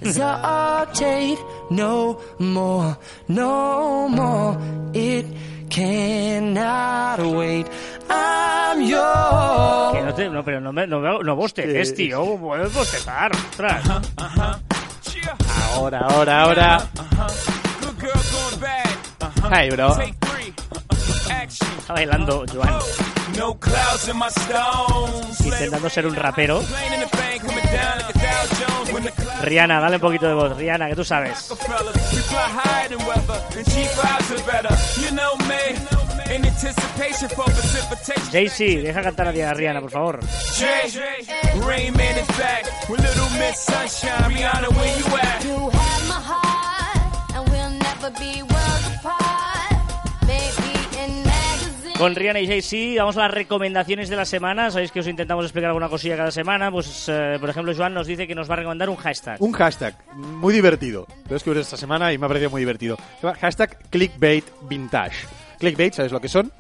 [SPEAKER 4] No more, no more. It cannot wait. I'm yours.
[SPEAKER 1] Que no, te, no, pero no, me, no, no bosteces, tío. Puedes bostezar. Ostras.
[SPEAKER 2] Ahora, ahora, ahora. Hey, bro.
[SPEAKER 7] Take three. Action.
[SPEAKER 1] Está bailando, Joan.
[SPEAKER 7] No clouds in my stones.
[SPEAKER 1] Intentando ser un rapero. Rihanna, dale un poquito de voz. Rihanna, que tú sabes. Jay-Z, deja cantar a Diana Rihanna, por favor.
[SPEAKER 7] Jay, Rain Man is back with Little Miss Sunshine. Rihanna, where you at?
[SPEAKER 6] You have my heart, and we'll never be worlds apart. Maybe in magazines.
[SPEAKER 1] Con Rihanna y Jay-Z vamos a las recomendaciones de la semana. Sabéis que os intentamos explicar alguna cosilla cada semana. Pues, eh, por ejemplo, Joan nos dice que nos va a recomendar un hashtag.
[SPEAKER 2] Un hashtag muy divertido. Lo descubrí esta semana y me ha parecido muy divertido. Hashtag clickbait vintage. Clickbait, ¿sabes lo que son?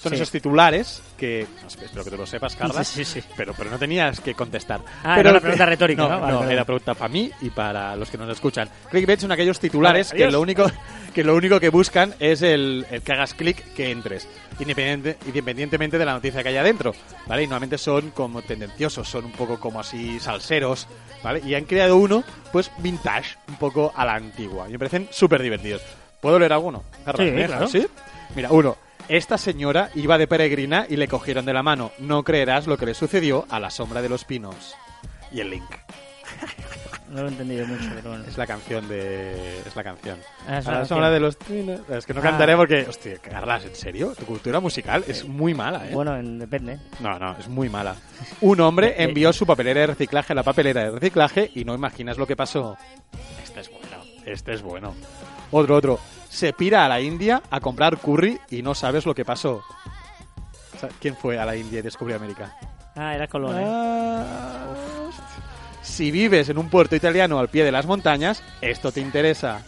[SPEAKER 2] Son
[SPEAKER 1] Sí.
[SPEAKER 2] esos titulares que... Espero que te lo sepas, Carla.
[SPEAKER 1] Sí, sí, sí.
[SPEAKER 2] Pero, pero no tenías que contestar.
[SPEAKER 1] Ah,
[SPEAKER 2] pero
[SPEAKER 1] era una pregunta retórica, ¿no?
[SPEAKER 2] No,
[SPEAKER 1] Vale,
[SPEAKER 2] no,
[SPEAKER 1] vale.
[SPEAKER 2] era pregunta para mí y para los que nos escuchan. Clickbait son aquellos titulares
[SPEAKER 1] Vale,
[SPEAKER 2] que lo único que lo único que buscan es el, el que hagas clic que entres, independiente, independientemente de la noticia que haya dentro, ¿vale? Y normalmente son como tendenciosos, son un poco como así salseros, ¿vale? Y han creado uno, pues vintage, un poco a la antigua. Y me parecen súper divertidos. ¿Puedo leer alguno? Carla,
[SPEAKER 1] Sí, claro.
[SPEAKER 2] ¿Sí? Mira, uno. Esta señora iba de peregrina y le cogieron de la mano. No creerás lo que le sucedió a la sombra de los pinos. Y el link.
[SPEAKER 1] No lo he entendido mucho, pero bueno.
[SPEAKER 2] Es la canción de... Es la canción.
[SPEAKER 1] Ah, es
[SPEAKER 2] a
[SPEAKER 1] la canción.
[SPEAKER 2] sombra de los pinos. Es que no
[SPEAKER 1] Ah.
[SPEAKER 2] cantaré porque... Hostia, Carlas, ¿en serio? Tu cultura musical es muy mala, ¿eh?
[SPEAKER 1] Bueno, en- depende.
[SPEAKER 2] No, no, es muy mala. Un hombre envió su papelera de reciclaje a la papelera de reciclaje y no imaginas lo que pasó. Este es bueno. Este es bueno. Otro, otro. Se pira a la India a comprar curry y no sabes lo que pasó. O sea, ¿Quién fue a la India y descubrió América?
[SPEAKER 1] Ah, era Colón, ¿eh?
[SPEAKER 2] Ah, si vives en un puerto italiano al pie de las montañas, esto te interesa.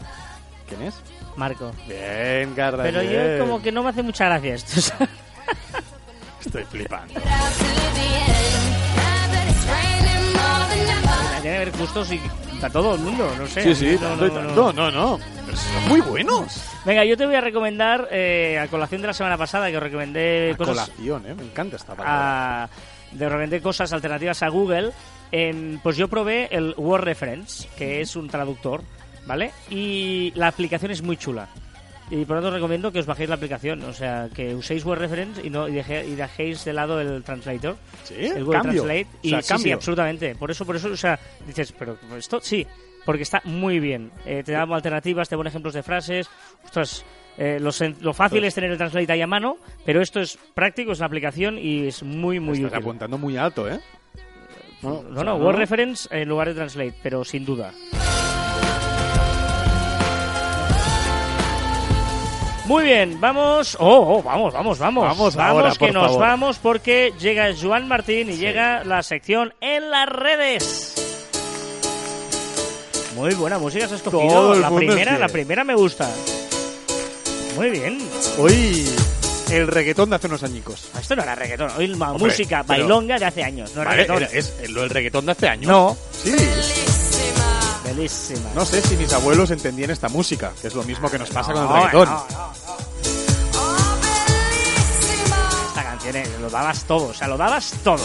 [SPEAKER 2] ¿Quién es?
[SPEAKER 1] Marco.
[SPEAKER 2] Bien, Carla.
[SPEAKER 1] Pero
[SPEAKER 2] bien.
[SPEAKER 1] yo como que no me hace mucha gracia esto.
[SPEAKER 2] Estoy flipando.
[SPEAKER 1] Tiene que haber gustos y para todo el mundo, no sé.
[SPEAKER 2] Sí, sí,
[SPEAKER 1] No,
[SPEAKER 2] tanto
[SPEAKER 1] no, no.
[SPEAKER 2] tanto. No, no. Pero son muy buenos.
[SPEAKER 1] Venga, yo te voy a recomendar, eh, a colación de la semana pasada, que os recomendé
[SPEAKER 2] A
[SPEAKER 1] cosas...
[SPEAKER 2] colación, ¿eh? Me encanta esta palabra.
[SPEAKER 1] a- de repente cosas alternativas a Google, em, pues yo probé el Word Reference, que es un traductor, ¿vale? Y la aplicación es muy chula. Y por lo tanto os recomiendo que os bajéis la aplicación, o sea, que uséis Word Reference y no y, deje- y dejéis de lado el translator,
[SPEAKER 2] Sí,
[SPEAKER 1] el Google
[SPEAKER 2] cambio.
[SPEAKER 1] Translate.
[SPEAKER 2] O
[SPEAKER 1] Y sí, sí, absolutamente. Por eso, por eso, o sea, dices, pero esto sí, porque está muy bien. Eh, te da alternativas, te pone ejemplos de frases. Ostras, eh, lo, lo fácil es tener el Translate ahí a mano, pero esto es práctico, es una aplicación y es muy, muy
[SPEAKER 2] Estás
[SPEAKER 1] útil.
[SPEAKER 2] apuntando muy alto, ¿eh?
[SPEAKER 1] No, no, Word Reference en lugar de Translate, pero sin duda. Muy bien, vamos. Oh, oh, vamos, vamos, vamos.
[SPEAKER 2] Vamos ahora,
[SPEAKER 1] que nos
[SPEAKER 2] favor.
[SPEAKER 1] vamos porque llega Joan Martín y llega la sección en las redes. Muy buena música has escogido. La primera, la primera me gusta. Muy bien.
[SPEAKER 2] Hoy el reggaetón de hace unos añicos.
[SPEAKER 1] Esto no era reggaetón, hoy la
[SPEAKER 2] Hombre,
[SPEAKER 1] música
[SPEAKER 2] pero-
[SPEAKER 1] bailonga de hace años, no era
[SPEAKER 2] Vale,
[SPEAKER 1] reggaetón.
[SPEAKER 2] era- es lo del reggaetón de hace años.
[SPEAKER 1] No,
[SPEAKER 2] Sí.
[SPEAKER 1] belísima.
[SPEAKER 2] No sé si mis abuelos entendían esta música, que es lo mismo que nos pasa con el reggaetón.
[SPEAKER 1] no, no. Lo dabas todo, o sea, lo dabas todo.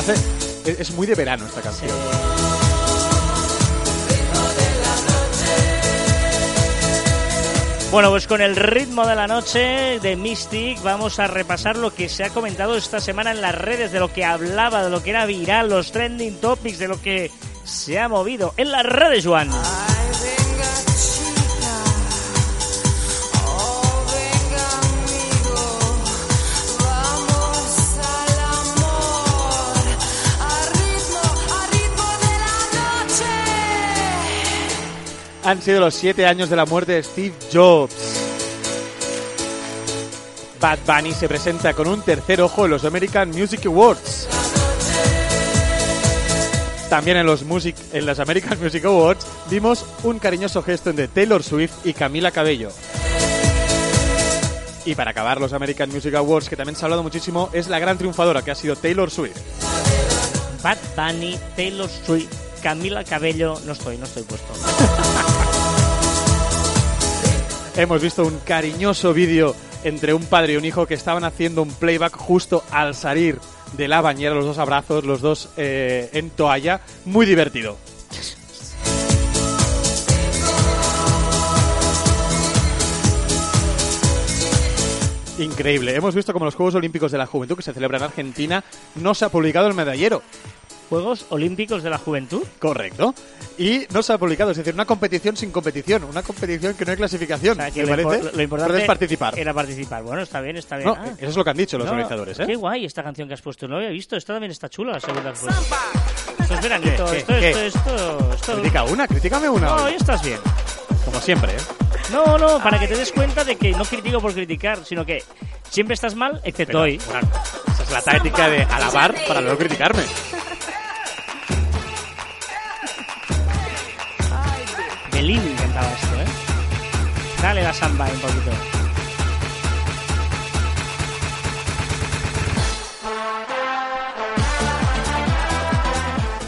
[SPEAKER 2] Hace- es- es muy de verano esta canción.
[SPEAKER 1] Bueno, pues con el ritmo de la noche de Mystic vamos a repasar lo que se ha comentado esta semana en las redes, de lo que hablaba, de lo que era viral, los trending topics, de lo que se ha movido en las redes, Juan.
[SPEAKER 2] Han sido los siete años de la muerte de Steve Jobs. Bad Bunny se presenta con un tercer ojo en los American Music Awards. También en los, music, en los American Music Awards vimos un cariñoso gesto entre Taylor Swift y Camila Cabello. Y para acabar los American Music Awards, que también se ha hablado muchísimo, es la gran triunfadora que ha sido Taylor Swift.
[SPEAKER 1] Bad Bunny, Taylor Swift, Camila Cabello. No estoy, no estoy puesto.
[SPEAKER 2] Hemos visto un cariñoso vídeo entre un padre y un hijo que estaban haciendo un playback justo al salir de la bañera, los dos abrazos, los dos eh, en toalla. Muy divertido. Increíble. Hemos visto como los Juegos Olímpicos de la Juventud que se celebran en Argentina no se ha publicado el medallero.
[SPEAKER 1] Juegos Olímpicos de la Juventud.
[SPEAKER 2] Correcto. Y no se ha publicado, es decir, una competición sin competición, una competición que no hay clasificación.
[SPEAKER 1] O sea, que
[SPEAKER 2] ¿Te
[SPEAKER 1] lo,
[SPEAKER 2] parece?
[SPEAKER 1] impor- lo importante
[SPEAKER 2] Puedes participar.
[SPEAKER 1] era participar. Bueno, está bien, está bien.
[SPEAKER 2] No,
[SPEAKER 1] Ah.
[SPEAKER 2] eso es lo que han dicho los
[SPEAKER 1] No,
[SPEAKER 2] organizadores, ¿eh?
[SPEAKER 1] Qué guay esta canción que has puesto. No lo había visto. Esta también está chula, la segunda. Esto es veranito.
[SPEAKER 2] ¿Qué?
[SPEAKER 1] Esto,
[SPEAKER 2] ¿Qué?
[SPEAKER 1] esto, esto, esto.
[SPEAKER 2] Critica una, critícame una.
[SPEAKER 1] No,
[SPEAKER 2] hoy.
[SPEAKER 1] estás bien.
[SPEAKER 2] Como siempre, ¿eh?
[SPEAKER 1] No, no, para que te des cuenta de que no critico por criticar, sino que siempre estás mal, excepto
[SPEAKER 2] Pero,
[SPEAKER 1] hoy.
[SPEAKER 2] una- esa es la táctica de alabar para no criticarme.
[SPEAKER 1] Bellini cantaba esto, ¿eh? Dale la samba un poquito.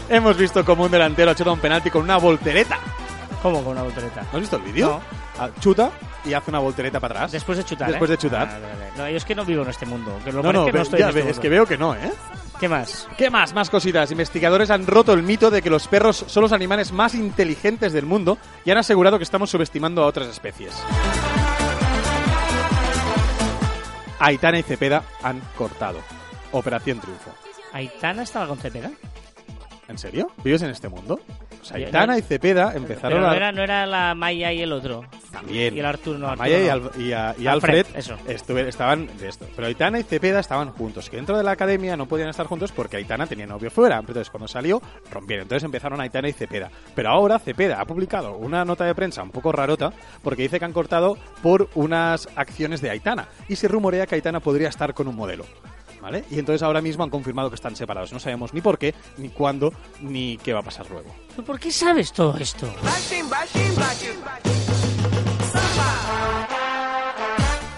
[SPEAKER 2] Hemos visto como un delantero ha chuta un penalti con una voltereta.
[SPEAKER 1] ¿Cómo con una voltereta?
[SPEAKER 2] ¿No has visto el vídeo?
[SPEAKER 1] No.
[SPEAKER 2] Ah, Chuta y hace una voltereta para atrás.
[SPEAKER 1] Después de chutar,
[SPEAKER 2] Después
[SPEAKER 1] ¿eh?
[SPEAKER 2] de chutar.
[SPEAKER 1] Ah, vale, vale. No, yo es que no vivo en este mundo. Que lo
[SPEAKER 2] no, no, ve-
[SPEAKER 1] estoy
[SPEAKER 2] ya
[SPEAKER 1] en este
[SPEAKER 2] es que veo que no, ¿eh?
[SPEAKER 1] ¿Qué más?
[SPEAKER 2] ¿Qué más? Más cositas. Investigadores han roto el mito de que los perros son los animales más inteligentes del mundo y han asegurado que estamos subestimando a otras especies. Aitana y Cepeda han cortado. Operación Triunfo.
[SPEAKER 1] ¿Aitana estaba con Cepeda?
[SPEAKER 2] ¿En serio? ¿Vives en este mundo?
[SPEAKER 1] Yo-
[SPEAKER 2] Aitana y Cepeda
[SPEAKER 1] Pero
[SPEAKER 2] empezaron
[SPEAKER 1] no
[SPEAKER 2] a...
[SPEAKER 1] era, no era la Maya y el otro.
[SPEAKER 2] También.
[SPEAKER 1] Y el Arturo no.
[SPEAKER 2] Maya y,
[SPEAKER 1] no.
[SPEAKER 2] Al- y a- y
[SPEAKER 1] Alfred,
[SPEAKER 2] Alfred,
[SPEAKER 1] eso.
[SPEAKER 2] estuve- estaban de esto. Pero Aitana y Cepeda estaban juntos. Que dentro de la academia no podían estar juntos porque Aitana tenía novio fuera. Entonces, cuando salió, rompieron. Entonces empezaron Aitana y Cepeda. Pero ahora Cepeda ha publicado una nota de prensa un poco rarota porque dice que han cortado por unas acciones de Aitana. Y se rumorea que Aitana podría estar con un modelo. ¿Vale? Y entonces ahora mismo han confirmado que están separados. No sabemos ni por qué, ni cuándo, ni qué va a pasar luego.
[SPEAKER 1] ¿Tú ¿Por qué sabes todo esto?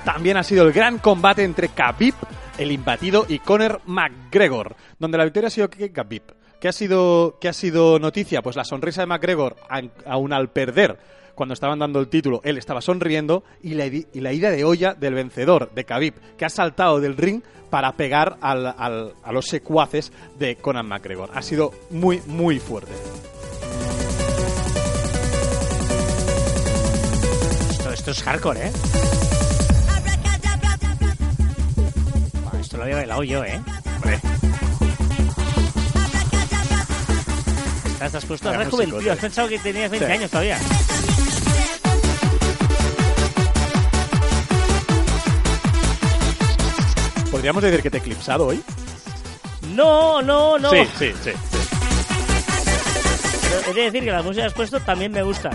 [SPEAKER 2] También ha sido el gran combate entre Khabib, el imbatido, y Conor McGregor, donde la victoria ha sido que Khabib. ¿Qué ha sido, qué ha sido noticia? Pues la sonrisa de McGregor, aun al perder, cuando estaban dando el título, él estaba sonriendo, y la, y la ida de olla del vencedor, de Khabib, que ha saltado del ring para pegar al- al- a los secuaces de Conor McGregor. Ha sido muy, muy fuerte.
[SPEAKER 1] Esto, esto es hardcore, ¿eh? Esto lo había bailado yo, ¿eh? sea, estás puesto has pensado que tenías 20
[SPEAKER 2] Sí.
[SPEAKER 1] años todavía.
[SPEAKER 2] ¿Podríamos decir que te he eclipsado hoy?
[SPEAKER 1] No, no, no.
[SPEAKER 2] Sí, sí, sí.
[SPEAKER 1] Pero he de decir que la música que has puesto también me gusta.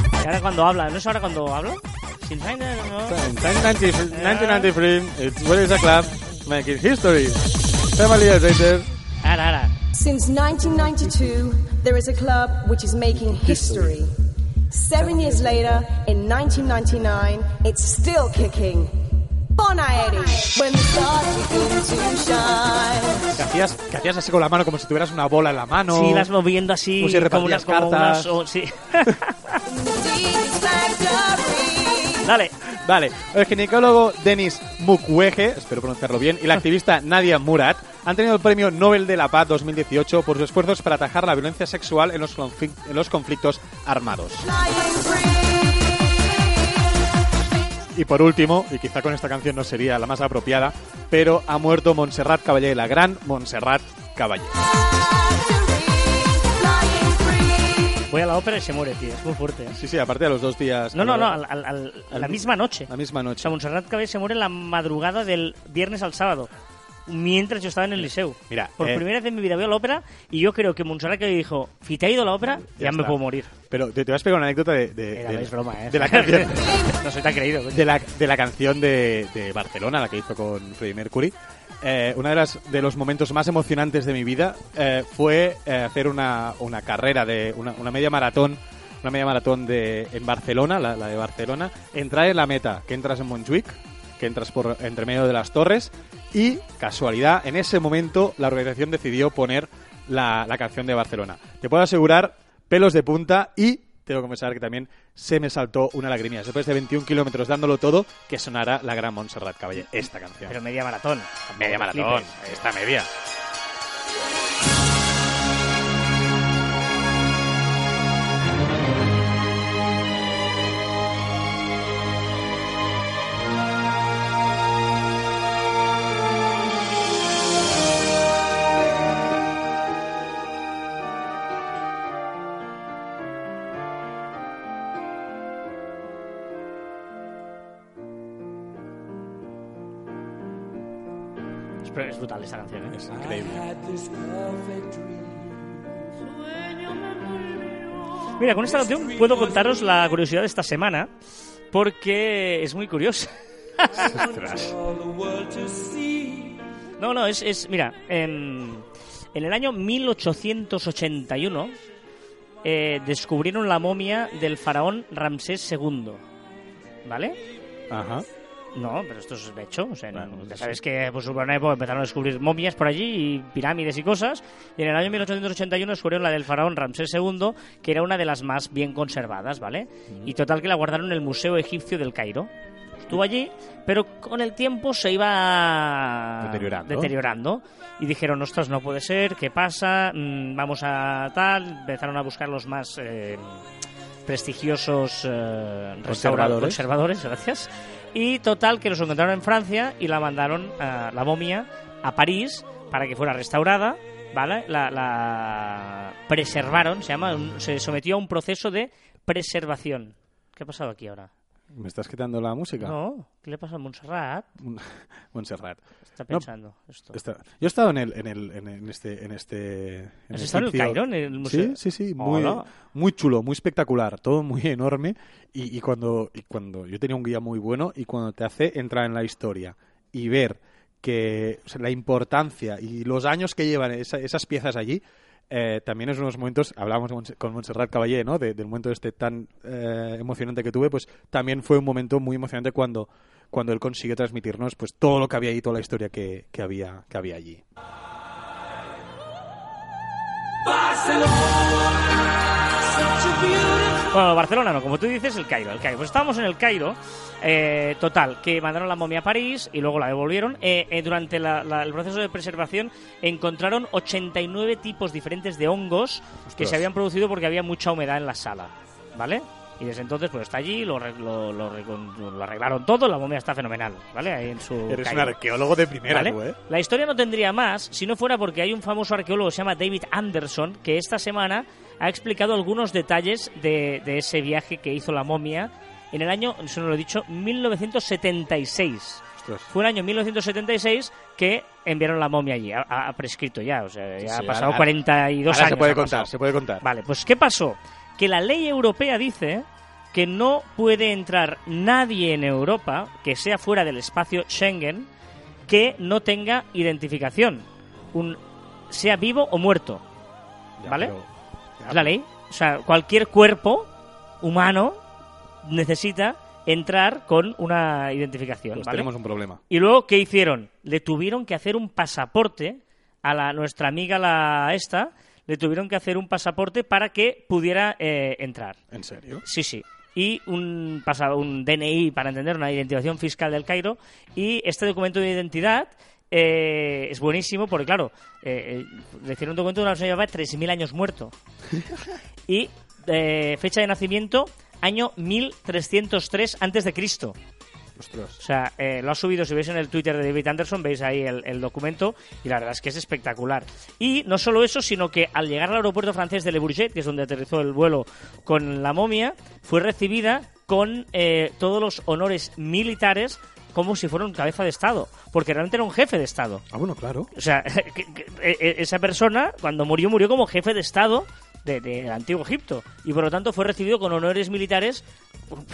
[SPEAKER 1] Y ahora cuando habla, ¿no es ahora cuando hablo? Sin no.
[SPEAKER 2] In 1993, it's what is a club making history. Seven years later,
[SPEAKER 1] Ahora, ahora.
[SPEAKER 8] Since 1992, there is a club which is making history. Seven years later, in 1999, it's still kicking.
[SPEAKER 2] Que hacías, que hacías así con la mano como si tuvieras una bola en la mano.
[SPEAKER 1] Sí, vas moviendo así
[SPEAKER 2] Como si
[SPEAKER 1] como como
[SPEAKER 2] cartas.
[SPEAKER 1] unas- oh, sí. Dale.
[SPEAKER 2] Vale, el ginecólogo Denis Mukwege, espero pronunciarlo bien, y la activista Nadia Murad han tenido el premio Nobel de la Paz 2018 por sus esfuerzos para atajar la violencia sexual en los, conflic- en los conflictos armados. Y por último, y quizá con esta canción no sería la más apropiada, pero ha muerto Montserrat Caballé, la gran Montserrat Caballé.
[SPEAKER 1] Voy a la ópera y se muere, tío. Es muy fuerte. ¿eh?
[SPEAKER 2] Sí, sí, aparte de los dos días.
[SPEAKER 1] No, no, no, al- al- al- a la misma noche.
[SPEAKER 2] La misma
[SPEAKER 1] O
[SPEAKER 2] noche.
[SPEAKER 1] sea, Montserrat Caballé se muere la madrugada del viernes al sábado. Mientras yo estaba en el liceo.
[SPEAKER 2] Mira,
[SPEAKER 1] Por
[SPEAKER 2] eh,
[SPEAKER 1] primera vez en mi vida a la ópera y yo creo que Montserrat Caballé dijo, si te ha ido a la ópera, ya,
[SPEAKER 2] Ya
[SPEAKER 1] me puedo morir.
[SPEAKER 2] Pero te, te voy a explicar una anécdota de, de,
[SPEAKER 1] Era,
[SPEAKER 2] de-
[SPEAKER 1] es broma, ¿eh?
[SPEAKER 2] de la canción.
[SPEAKER 1] no soy tan creído. coño.
[SPEAKER 2] de la, de la canción de, de Barcelona, la que hizo con Freddie Mercury. Eh, uno de, las, de los momentos más emocionantes de mi vida eh, fue eh, hacer una, una carrera de una, una media maratón una media maratón de, en Barcelona, la, la de Barcelona, entrar en la meta, que entras en Montjuic, que entras por entre medio de las torres y, casualidad, en ese momento la organización decidió poner la, la canción de Barcelona. Te puedo asegurar, pelos de punta y tengo que confesar que también se me saltó una lagrimilla. Después de 21 kilómetros dándolo todo, que sonara la gran Montserrat Caballé, esta canción.
[SPEAKER 1] Pero media maratón.
[SPEAKER 2] media maratón, esta media.
[SPEAKER 1] Es, brutal esta canción, ¿eh?
[SPEAKER 2] Es increíble.
[SPEAKER 1] Mira, con esta canción puedo contaros la curiosidad de esta semana porque es muy curiosa. No, no, es, es mira, en, en el año 1881 eh, descubrieron la momia del faraón Ramsés II, ¿vale?
[SPEAKER 2] Ajá.
[SPEAKER 1] No, pero esto es de hecho. O sea, no-
[SPEAKER 2] Bueno,
[SPEAKER 1] ya
[SPEAKER 2] sí.
[SPEAKER 1] sabes que pues, hubo una época empezaron a descubrir momias por allí y pirámides y cosas. Y en el año 1881 descubrieron la del faraón Ramsés II, que era una de las más bien conservadas, ¿vale? Y total que la guardaron en el Museo Egipcio del Cairo. Estuvo allí, pero con el tiempo se iba
[SPEAKER 2] Deteriorando.
[SPEAKER 1] deteriorando. Y dijeron, ostras, no puede ser, ¿qué pasa? Mm, vamos a tal. Empezaron a buscar los más eh, prestigiosos eh, restaura-
[SPEAKER 2] Conservadores.
[SPEAKER 1] conservadores, gracias. Y total, que los encontraron en Francia y la mandaron, a la momia, a París para que fuera restaurada, ¿vale? La, la preservaron, se llama, se sometió a un proceso de preservación. ¿Qué ha pasado aquí ahora?
[SPEAKER 2] ¿Me estás quitando la música?
[SPEAKER 1] No, ¿qué le pasa a Montserrat?
[SPEAKER 2] Montserrat.
[SPEAKER 1] Está pensando esto.
[SPEAKER 2] Está- Yo he estado en, el, en, el, en, en este... En este en
[SPEAKER 1] ¿Has estado en el. Cairo, en el museo?
[SPEAKER 2] Sí, sí, sí. Muy,
[SPEAKER 1] Hola.
[SPEAKER 2] muy chulo, muy espectacular. Todo muy enorme. Y, y cuando, y cuando... Yo tenía un guía muy bueno y cuando te hace entrar en la historia y ver que o sea, la importancia y los años que llevan esa- esas piezas allí... eh, también es unos momentos, hablábamos con Montse- con Montserrat Caballé, ¿no? De- del momento este tan eh, emocionante que tuve, pues también fue un momento muy emocionante cuando, cuando él consiguió transmitirnos pues todo lo que había ahí, toda la historia que, que había, que había allí.
[SPEAKER 1] Bueno, Barcelona no, como tú dices, el Cairo. El Cairo. Pues estábamos en el Cairo, eh, total, que mandaron la momia a París y luego la devolvieron. Eh, eh, durante la- la- el proceso de preservación encontraron 89 tipos diferentes de hongos que se habían producido porque había mucha humedad en la sala, ¿vale? Y desde entonces pues está allí, lo, re- lo, lo recon- lo arreglaron todo, la momia está fenomenal, ¿vale? Ahí en su
[SPEAKER 2] Eres un
[SPEAKER 1] Cairo.
[SPEAKER 2] arqueólogo de primera,
[SPEAKER 1] ¿Vale?
[SPEAKER 2] tú, ¿eh?
[SPEAKER 1] La historia no tendría más si no fuera porque hay un famoso arqueólogo que se llama David Anderson que esta semana ha explicado algunos detalles de, de ese viaje que hizo la momia en el año, eso no lo he dicho, 1976.
[SPEAKER 2] Ostras.
[SPEAKER 1] Fue el año 1976 que enviaron la momia allí. Ha, ha prescrito ya, o sea, ya
[SPEAKER 2] Sí,
[SPEAKER 1] ha
[SPEAKER 2] sí,
[SPEAKER 1] pasado
[SPEAKER 2] ahora-
[SPEAKER 1] 42
[SPEAKER 2] Ahora
[SPEAKER 1] años.
[SPEAKER 2] se puede contar,
[SPEAKER 1] pasado.
[SPEAKER 2] se puede contar.
[SPEAKER 1] Vale, pues ¿qué pasó? Que la ley europea dice que no puede entrar nadie en Europa que sea fuera del espacio Schengen que no tenga identificación, un sea vivo o muerto.
[SPEAKER 2] Ya,
[SPEAKER 1] ¿Vale?
[SPEAKER 2] pero-
[SPEAKER 1] Es la ley. O sea, cualquier cuerpo humano necesita entrar con una identificación.
[SPEAKER 2] Pues
[SPEAKER 1] ¿vale?
[SPEAKER 2] tenemos un problema.
[SPEAKER 1] Y luego, ¿qué hicieron? Le tuvieron que hacer un pasaporte a la, nuestra amiga la esta, le tuvieron que hacer un pasaporte para que pudiera eh, entrar.
[SPEAKER 2] ¿En serio?
[SPEAKER 1] Sí, sí. Y un, pasa, un DNI para entender, una identificación fiscal del Cairo. Y este documento de identidad eh, es buenísimo porque, claro, eh, eh, le hicieron un documento de una llevaba 3.000 años muerto. y eh, fecha de nacimiento, año 1303 antes de Cristo.
[SPEAKER 2] Ostras.
[SPEAKER 1] O sea, eh, lo ha subido, si veis en el Twitter de David Anderson, veis ahí el, el documento y la verdad es que es espectacular. Y no solo eso, sino que al llegar al aeropuerto francés de Le Bourget, que es donde aterrizó el vuelo con la momia, fue recibida con eh, todos los honores militares como si fuera un cabeza de Estado, porque realmente era un jefe de Estado.
[SPEAKER 2] Ah, bueno, claro.
[SPEAKER 1] O sea, que- que- e- esa persona, cuando murió, murió como jefe de Estado de- del antiguo Egipto. Y por lo tanto fue recibido con honores militares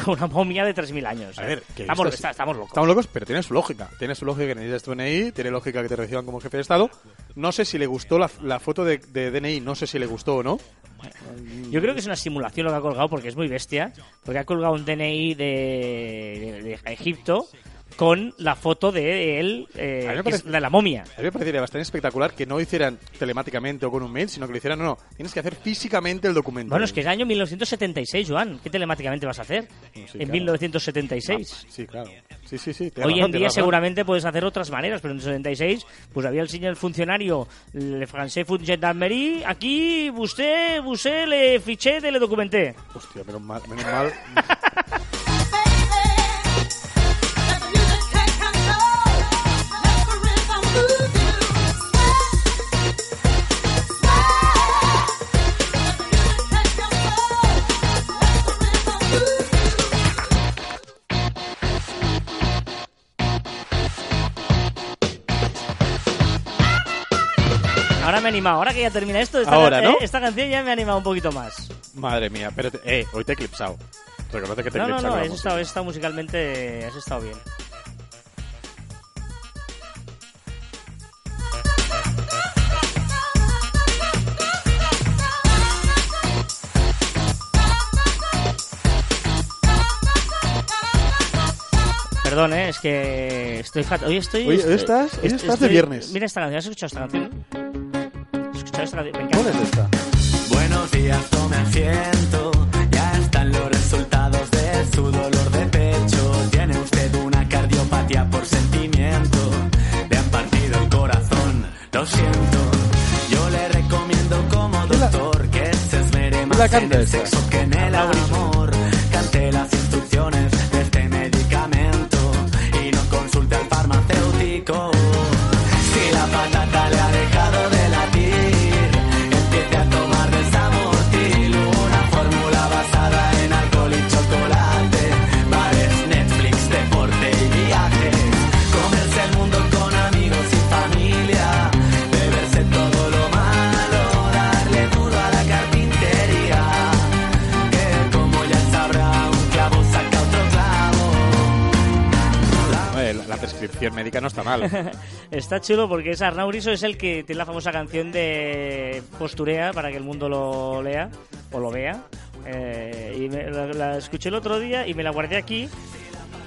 [SPEAKER 1] una momia de 3.000 años.
[SPEAKER 2] A ver, que
[SPEAKER 1] estamos, está- estamos locos.
[SPEAKER 2] Estamos locos, pero tiene su lógica. Tiene su lógica que necesitas tu DNI, tiene lógica que te reciban como jefe de Estado. No sé si le gustó la, la foto de, de DNI, no sé si le gustó o no.
[SPEAKER 1] Yo creo que es una simulación lo que ha colgado porque es muy bestia. Porque ha colgado un DNI de, de- de Egipto con la foto de él, eh, que
[SPEAKER 2] parece-
[SPEAKER 1] de la momia.
[SPEAKER 2] A mí me parecería bastante espectacular que no hicieran telemáticamente o con un mail, sino que lo hicieran, no, no, tienes que hacer físicamente el documento.
[SPEAKER 1] Bueno, es que es año 1976, Joan. ¿Qué telemáticamente vas a hacer?
[SPEAKER 2] Sí,
[SPEAKER 1] en
[SPEAKER 2] claro.
[SPEAKER 1] 1976.
[SPEAKER 2] Sí, claro. Sí, sí, sí.
[SPEAKER 1] Hoy
[SPEAKER 2] razón,
[SPEAKER 1] en día seguramente puedes hacer otras maneras, pero en el 76 pues había el señor funcionario Le Français Food Gendarmerie, aquí usted, usted le fiché le documenté.
[SPEAKER 2] Hostia, menos mal. Menos mal.
[SPEAKER 1] Ahora me he animado, ahora que ya termina esto, esta,
[SPEAKER 2] Ahora, ¿no?
[SPEAKER 1] eh, esta canción ya me ha animado un poquito más.
[SPEAKER 2] Madre mía, pero te- eh, hoy te he eclipsado. Reconoce que te he
[SPEAKER 1] No, no,
[SPEAKER 2] eclipsado.
[SPEAKER 1] no,
[SPEAKER 2] la
[SPEAKER 1] has estado, has estado musicalmente, has estado bien. Perdón, eh, es que estoy fatal. Hoy estoy.
[SPEAKER 2] Hoy
[SPEAKER 1] estoy-
[SPEAKER 2] estás- hoy
[SPEAKER 1] est-
[SPEAKER 2] estás de viernes.
[SPEAKER 1] Mira esta canción, ¿has escuchado esta canción? ¿Has escuchado esta canción? Me encanta.
[SPEAKER 2] ¿Cuál es esta?
[SPEAKER 9] Buenos días, tome asiento. Ya están los resultados de su dolor de pecho. Tiene usted una cardiopatía por sentimiento. Le han partido el corazón. Lo siento. Yo le recomiendo como doctor que se esmere más
[SPEAKER 2] la
[SPEAKER 9] en el sexo que en el amor. Cante las instrucciones
[SPEAKER 2] médica no está mal.
[SPEAKER 1] Está chulo porque es Arnau Griso, es el que tiene la famosa canción de Posturea para que el mundo lo lea o lo vea. Eh, y me- la, la escuché el otro día y me la guardé aquí.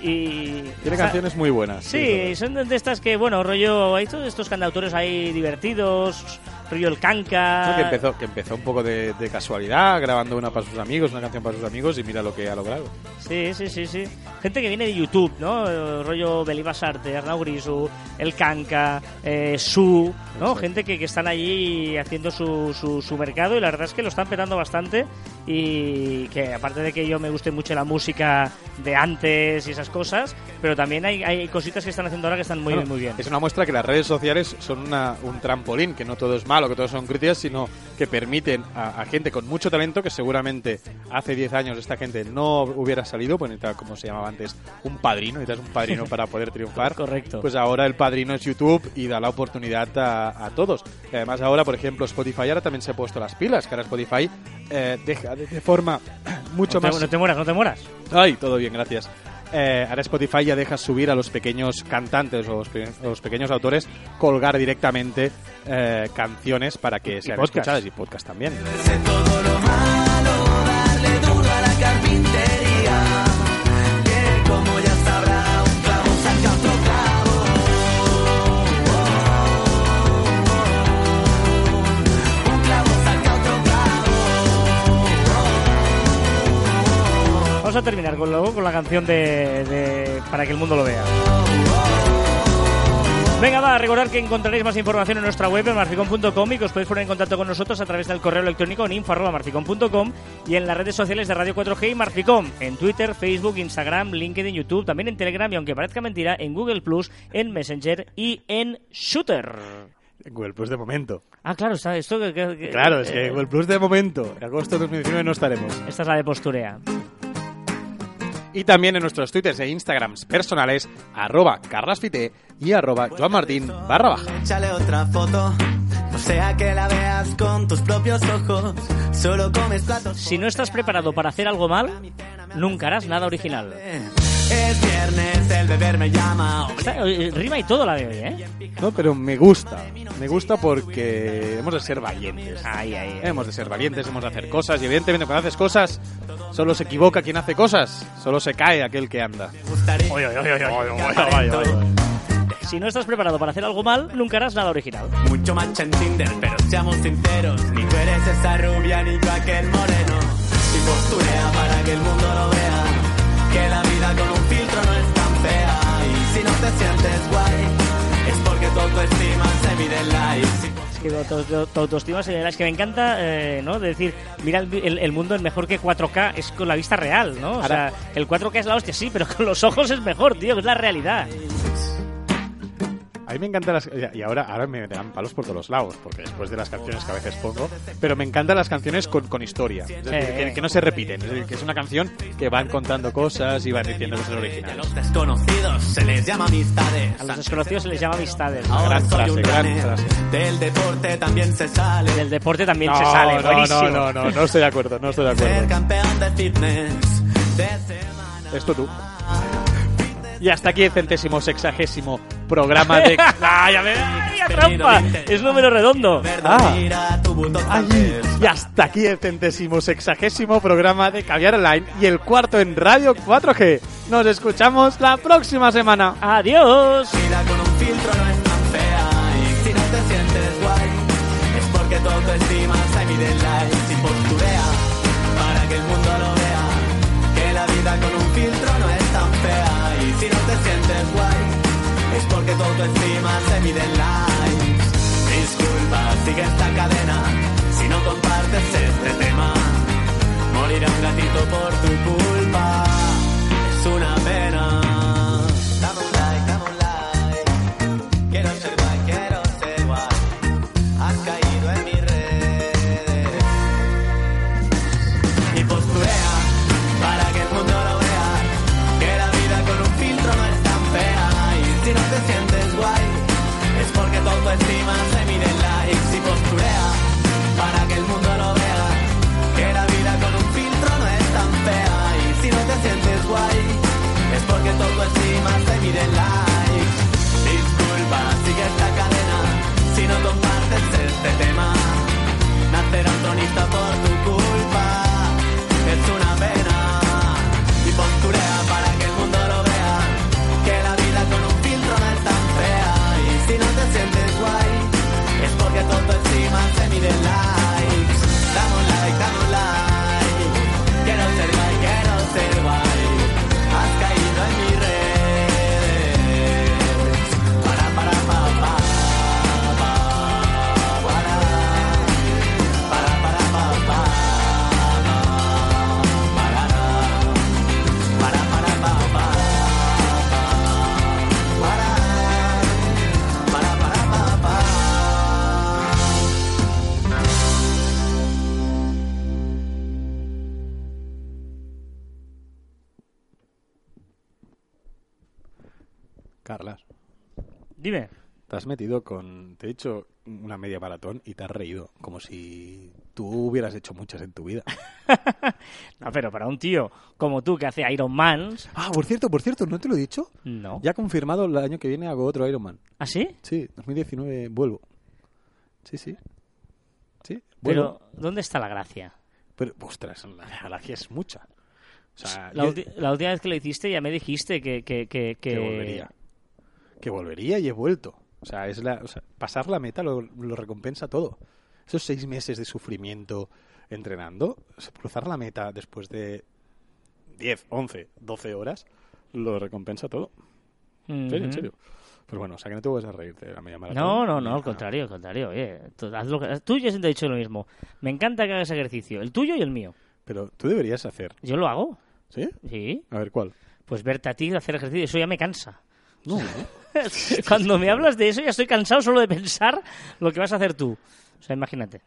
[SPEAKER 1] Y
[SPEAKER 2] Tiene canciones muy buenas.
[SPEAKER 1] Sí, son de estas que, bueno, rollo, hay todos estos cantautores ahí divertidos, rollo el canca.
[SPEAKER 2] Que empezó, que empezó un poco de, de casualidad, grabando una para sus amigos, una canción para sus amigos, y mira lo que ha logrado.
[SPEAKER 1] Sí, sí, sí, sí. Gente que viene de YouTube, ¿no? Eh, rollo Belibas Arte, Arnau Grisu, El Canca, eh, Su, ¿no? Gente que, que están allí haciendo su, su, su mercado y la verdad es que lo están petando bastante y que aparte de que yo me guste mucho la música de antes y esas cosas, pero también hay, hay cositas que están haciendo ahora que están muy,
[SPEAKER 2] Bueno,
[SPEAKER 1] muy bien.
[SPEAKER 2] Es una muestra que las redes sociales son una- un trampolín, que no todo es malo, que todos son críticas, sino que permiten a, a gente con mucho talento, que seguramente hace 10 años esta gente no hubiera salido, pues necesitaba, como se llamaba antes, un padrino, necesitas un padrino para poder triunfar.
[SPEAKER 1] Correcto.
[SPEAKER 2] Pues ahora el padrino es YouTube y da la oportunidad a, a todos. Y además ahora, por ejemplo, Spotify ahora también se ha puesto las pilas, que ahora Spotify eh, deja de, de forma mucho
[SPEAKER 1] no, te,
[SPEAKER 2] más...
[SPEAKER 1] no te mueras, no te mueras.
[SPEAKER 2] Ay, todo bien, gracias. Eh, ahora Spotify ya deja subir a los pequeños cantantes o los, pe- los pequeños autores colgar directamente eh, canciones para que sean
[SPEAKER 1] podcast.
[SPEAKER 2] escuchadas y podcast también.
[SPEAKER 9] Todo lo malo, darle duro a la carpintería.
[SPEAKER 1] Vamos a terminar con, luego con la canción de, de- para que el mundo lo vea. Venga, va, recordar que encontraréis más información en nuestra web en marficon.com y que os podéis poner en contacto con nosotros a través del correo electrónico en info.marficon.com y en las redes sociales de Radio 4G y Marficom, en Twitter, Facebook, Instagram, LinkedIn, YouTube, también en Telegram y aunque parezca mentira, en Google Plus, en Messenger y en Shooter.
[SPEAKER 2] Google Plus de momento.
[SPEAKER 1] Ah, claro, está esto que, que- que-
[SPEAKER 2] Claro, es que
[SPEAKER 1] eh,
[SPEAKER 2] Google Plus de momento. En agosto de 2019 no estaremos.
[SPEAKER 1] Esta es la de posturea.
[SPEAKER 2] Y también en nuestros twitters e instagrams personales, arroba carlasfite y arroba joanmartin barra baja.
[SPEAKER 9] Échale otra foto, o sea que la veas con tus propios ojos. Solo comes platos.
[SPEAKER 1] Si no estás preparado para hacer algo mal, nunca harás nada original.
[SPEAKER 9] Es viernes, el beber me llama.
[SPEAKER 1] Está- rima y todo la de hoy, ¿eh?
[SPEAKER 2] No, pero me gusta. Me gusta porque hemos de ser valientes.
[SPEAKER 1] Ahí, ahí.
[SPEAKER 2] Hemos de ser valientes, hemos de hacer cosas y evidentemente cuando haces cosas solo se equivoca quien hace cosas, solo se cae aquel que anda.
[SPEAKER 9] Gustaría
[SPEAKER 1] Si no estás preparado para hacer algo mal, nunca harás nada original.
[SPEAKER 9] mucho match en Tinder, pero seamos sinceros, ni tú eres esa rubia ni tú aquel moreno. Y posturea para que el mundo lo vea, que la vida con un filtro no es tan fea. Y si no te sientes guay, es porque tu autoestima se mide en likes.
[SPEAKER 1] Es que tu, tu- tu autoestima se es que me encanta, eh, ¿no? De decir, mira, el, el- el mundo es mejor que 4K, es con la vista real, ¿no? O
[SPEAKER 2] Ahora-
[SPEAKER 1] sea, el 4K es la hostia, sí, pero con los ojos es mejor, tío, que es la realidad.
[SPEAKER 2] A mí me encantan las... Y ahora, ahora me dan palos por todos los lados, porque después de las canciones que a veces pongo, pero me encantan las canciones con, con historia, es decir,
[SPEAKER 1] Sí.
[SPEAKER 2] que, que no se repiten, es decir, que es una canción que van contando cosas y van diciendo cosas
[SPEAKER 9] A
[SPEAKER 2] originales.
[SPEAKER 9] los desconocidos se les llama amistades.
[SPEAKER 1] A los desconocidos se les llama amistades.
[SPEAKER 9] Ahora
[SPEAKER 2] Gran
[SPEAKER 9] soy
[SPEAKER 2] frase,
[SPEAKER 9] un
[SPEAKER 2] gran frase.
[SPEAKER 9] Del deporte también se sale.
[SPEAKER 1] Del deporte también
[SPEAKER 2] No,
[SPEAKER 1] se sale,
[SPEAKER 2] no,
[SPEAKER 1] buenísimo.
[SPEAKER 2] no, no, no, no estoy de acuerdo, no estoy de
[SPEAKER 9] Ser
[SPEAKER 2] acuerdo.
[SPEAKER 9] campeón de fitness de semana.
[SPEAKER 2] Esto tú. Y hasta aquí el centésimo sexagésimo programa de... ¡Ah, ya ves!
[SPEAKER 1] ¡Ay, la trampa! Es número redondo.
[SPEAKER 2] Ah. Ay, y hasta aquí el centésimo sexagésimo programa de Caviar Online y el cuarto en Radio 4G. Nos escuchamos la próxima semana.
[SPEAKER 1] Adiós.
[SPEAKER 9] vida con un filtro no es tan fea. Y si no te sientes guay, es porque tu autoestima se mide en likes y posturea para que el mundo lo vea. Que la vida con un filtro no es tan fea. Y si no te sientes guay, es porque tu autoestima se mide en likes. Disculpa, sigue esta cadena si no compartes este tema. Morirá un gatito por tu culpa. Es una pena. Tu autoestima se mide en likes. Disculpa, sigue esta cadena si no compartes este tema. Nacerá un tronista por tu culpa,
[SPEAKER 1] Dime.
[SPEAKER 2] te has metido con... Te he dicho una media maratón y te has reído, como si tú hubieras hecho muchas en tu vida.
[SPEAKER 1] No, pero para un tío como tú que hace Iron Man,
[SPEAKER 2] Ah, por cierto, por cierto, ¿no te lo he dicho?
[SPEAKER 1] no.
[SPEAKER 2] Ya confirmado el año que viene hago otro Ironman.
[SPEAKER 1] ¿Ah, sí?
[SPEAKER 2] Sí, 2019 vuelvo. Sí, sí. Sí, vuelvo.
[SPEAKER 1] Pero, ¿dónde está la gracia?
[SPEAKER 2] Pero, ostras, la galaxia es mucha. O sea,
[SPEAKER 1] La,
[SPEAKER 2] yo-
[SPEAKER 1] ulti- la última vez que lo hiciste ya me dijiste que... Que, que,
[SPEAKER 2] que volvería. Que volvería y he vuelto. O sea, es la, o sea, pasar la meta lo, lo recompensa todo. Esos seis meses de sufrimiento entrenando, cruzar la meta después de 10, 11, 12 horas, lo recompensa todo. En serio, en serio. Pues bueno, o sea que no te vas a reír de la media maratón.
[SPEAKER 1] No, no, no, al contrario, al contrario. Oye, tú, haz lo que- tú ya siempre he dicho lo mismo. Me encanta que hagas ejercicio, el tuyo y el mío.
[SPEAKER 2] Pero tú deberías hacer.
[SPEAKER 1] Yo lo hago,
[SPEAKER 2] ¿Sí?
[SPEAKER 1] sí.
[SPEAKER 2] A ver, ¿cuál?
[SPEAKER 1] Pues verte a ti hacer ejercicio, eso ya me cansa.
[SPEAKER 2] No,
[SPEAKER 1] Cuando me hablas de eso ya estoy cansado solo de pensar lo que vas a hacer tú. O sea, imagínate.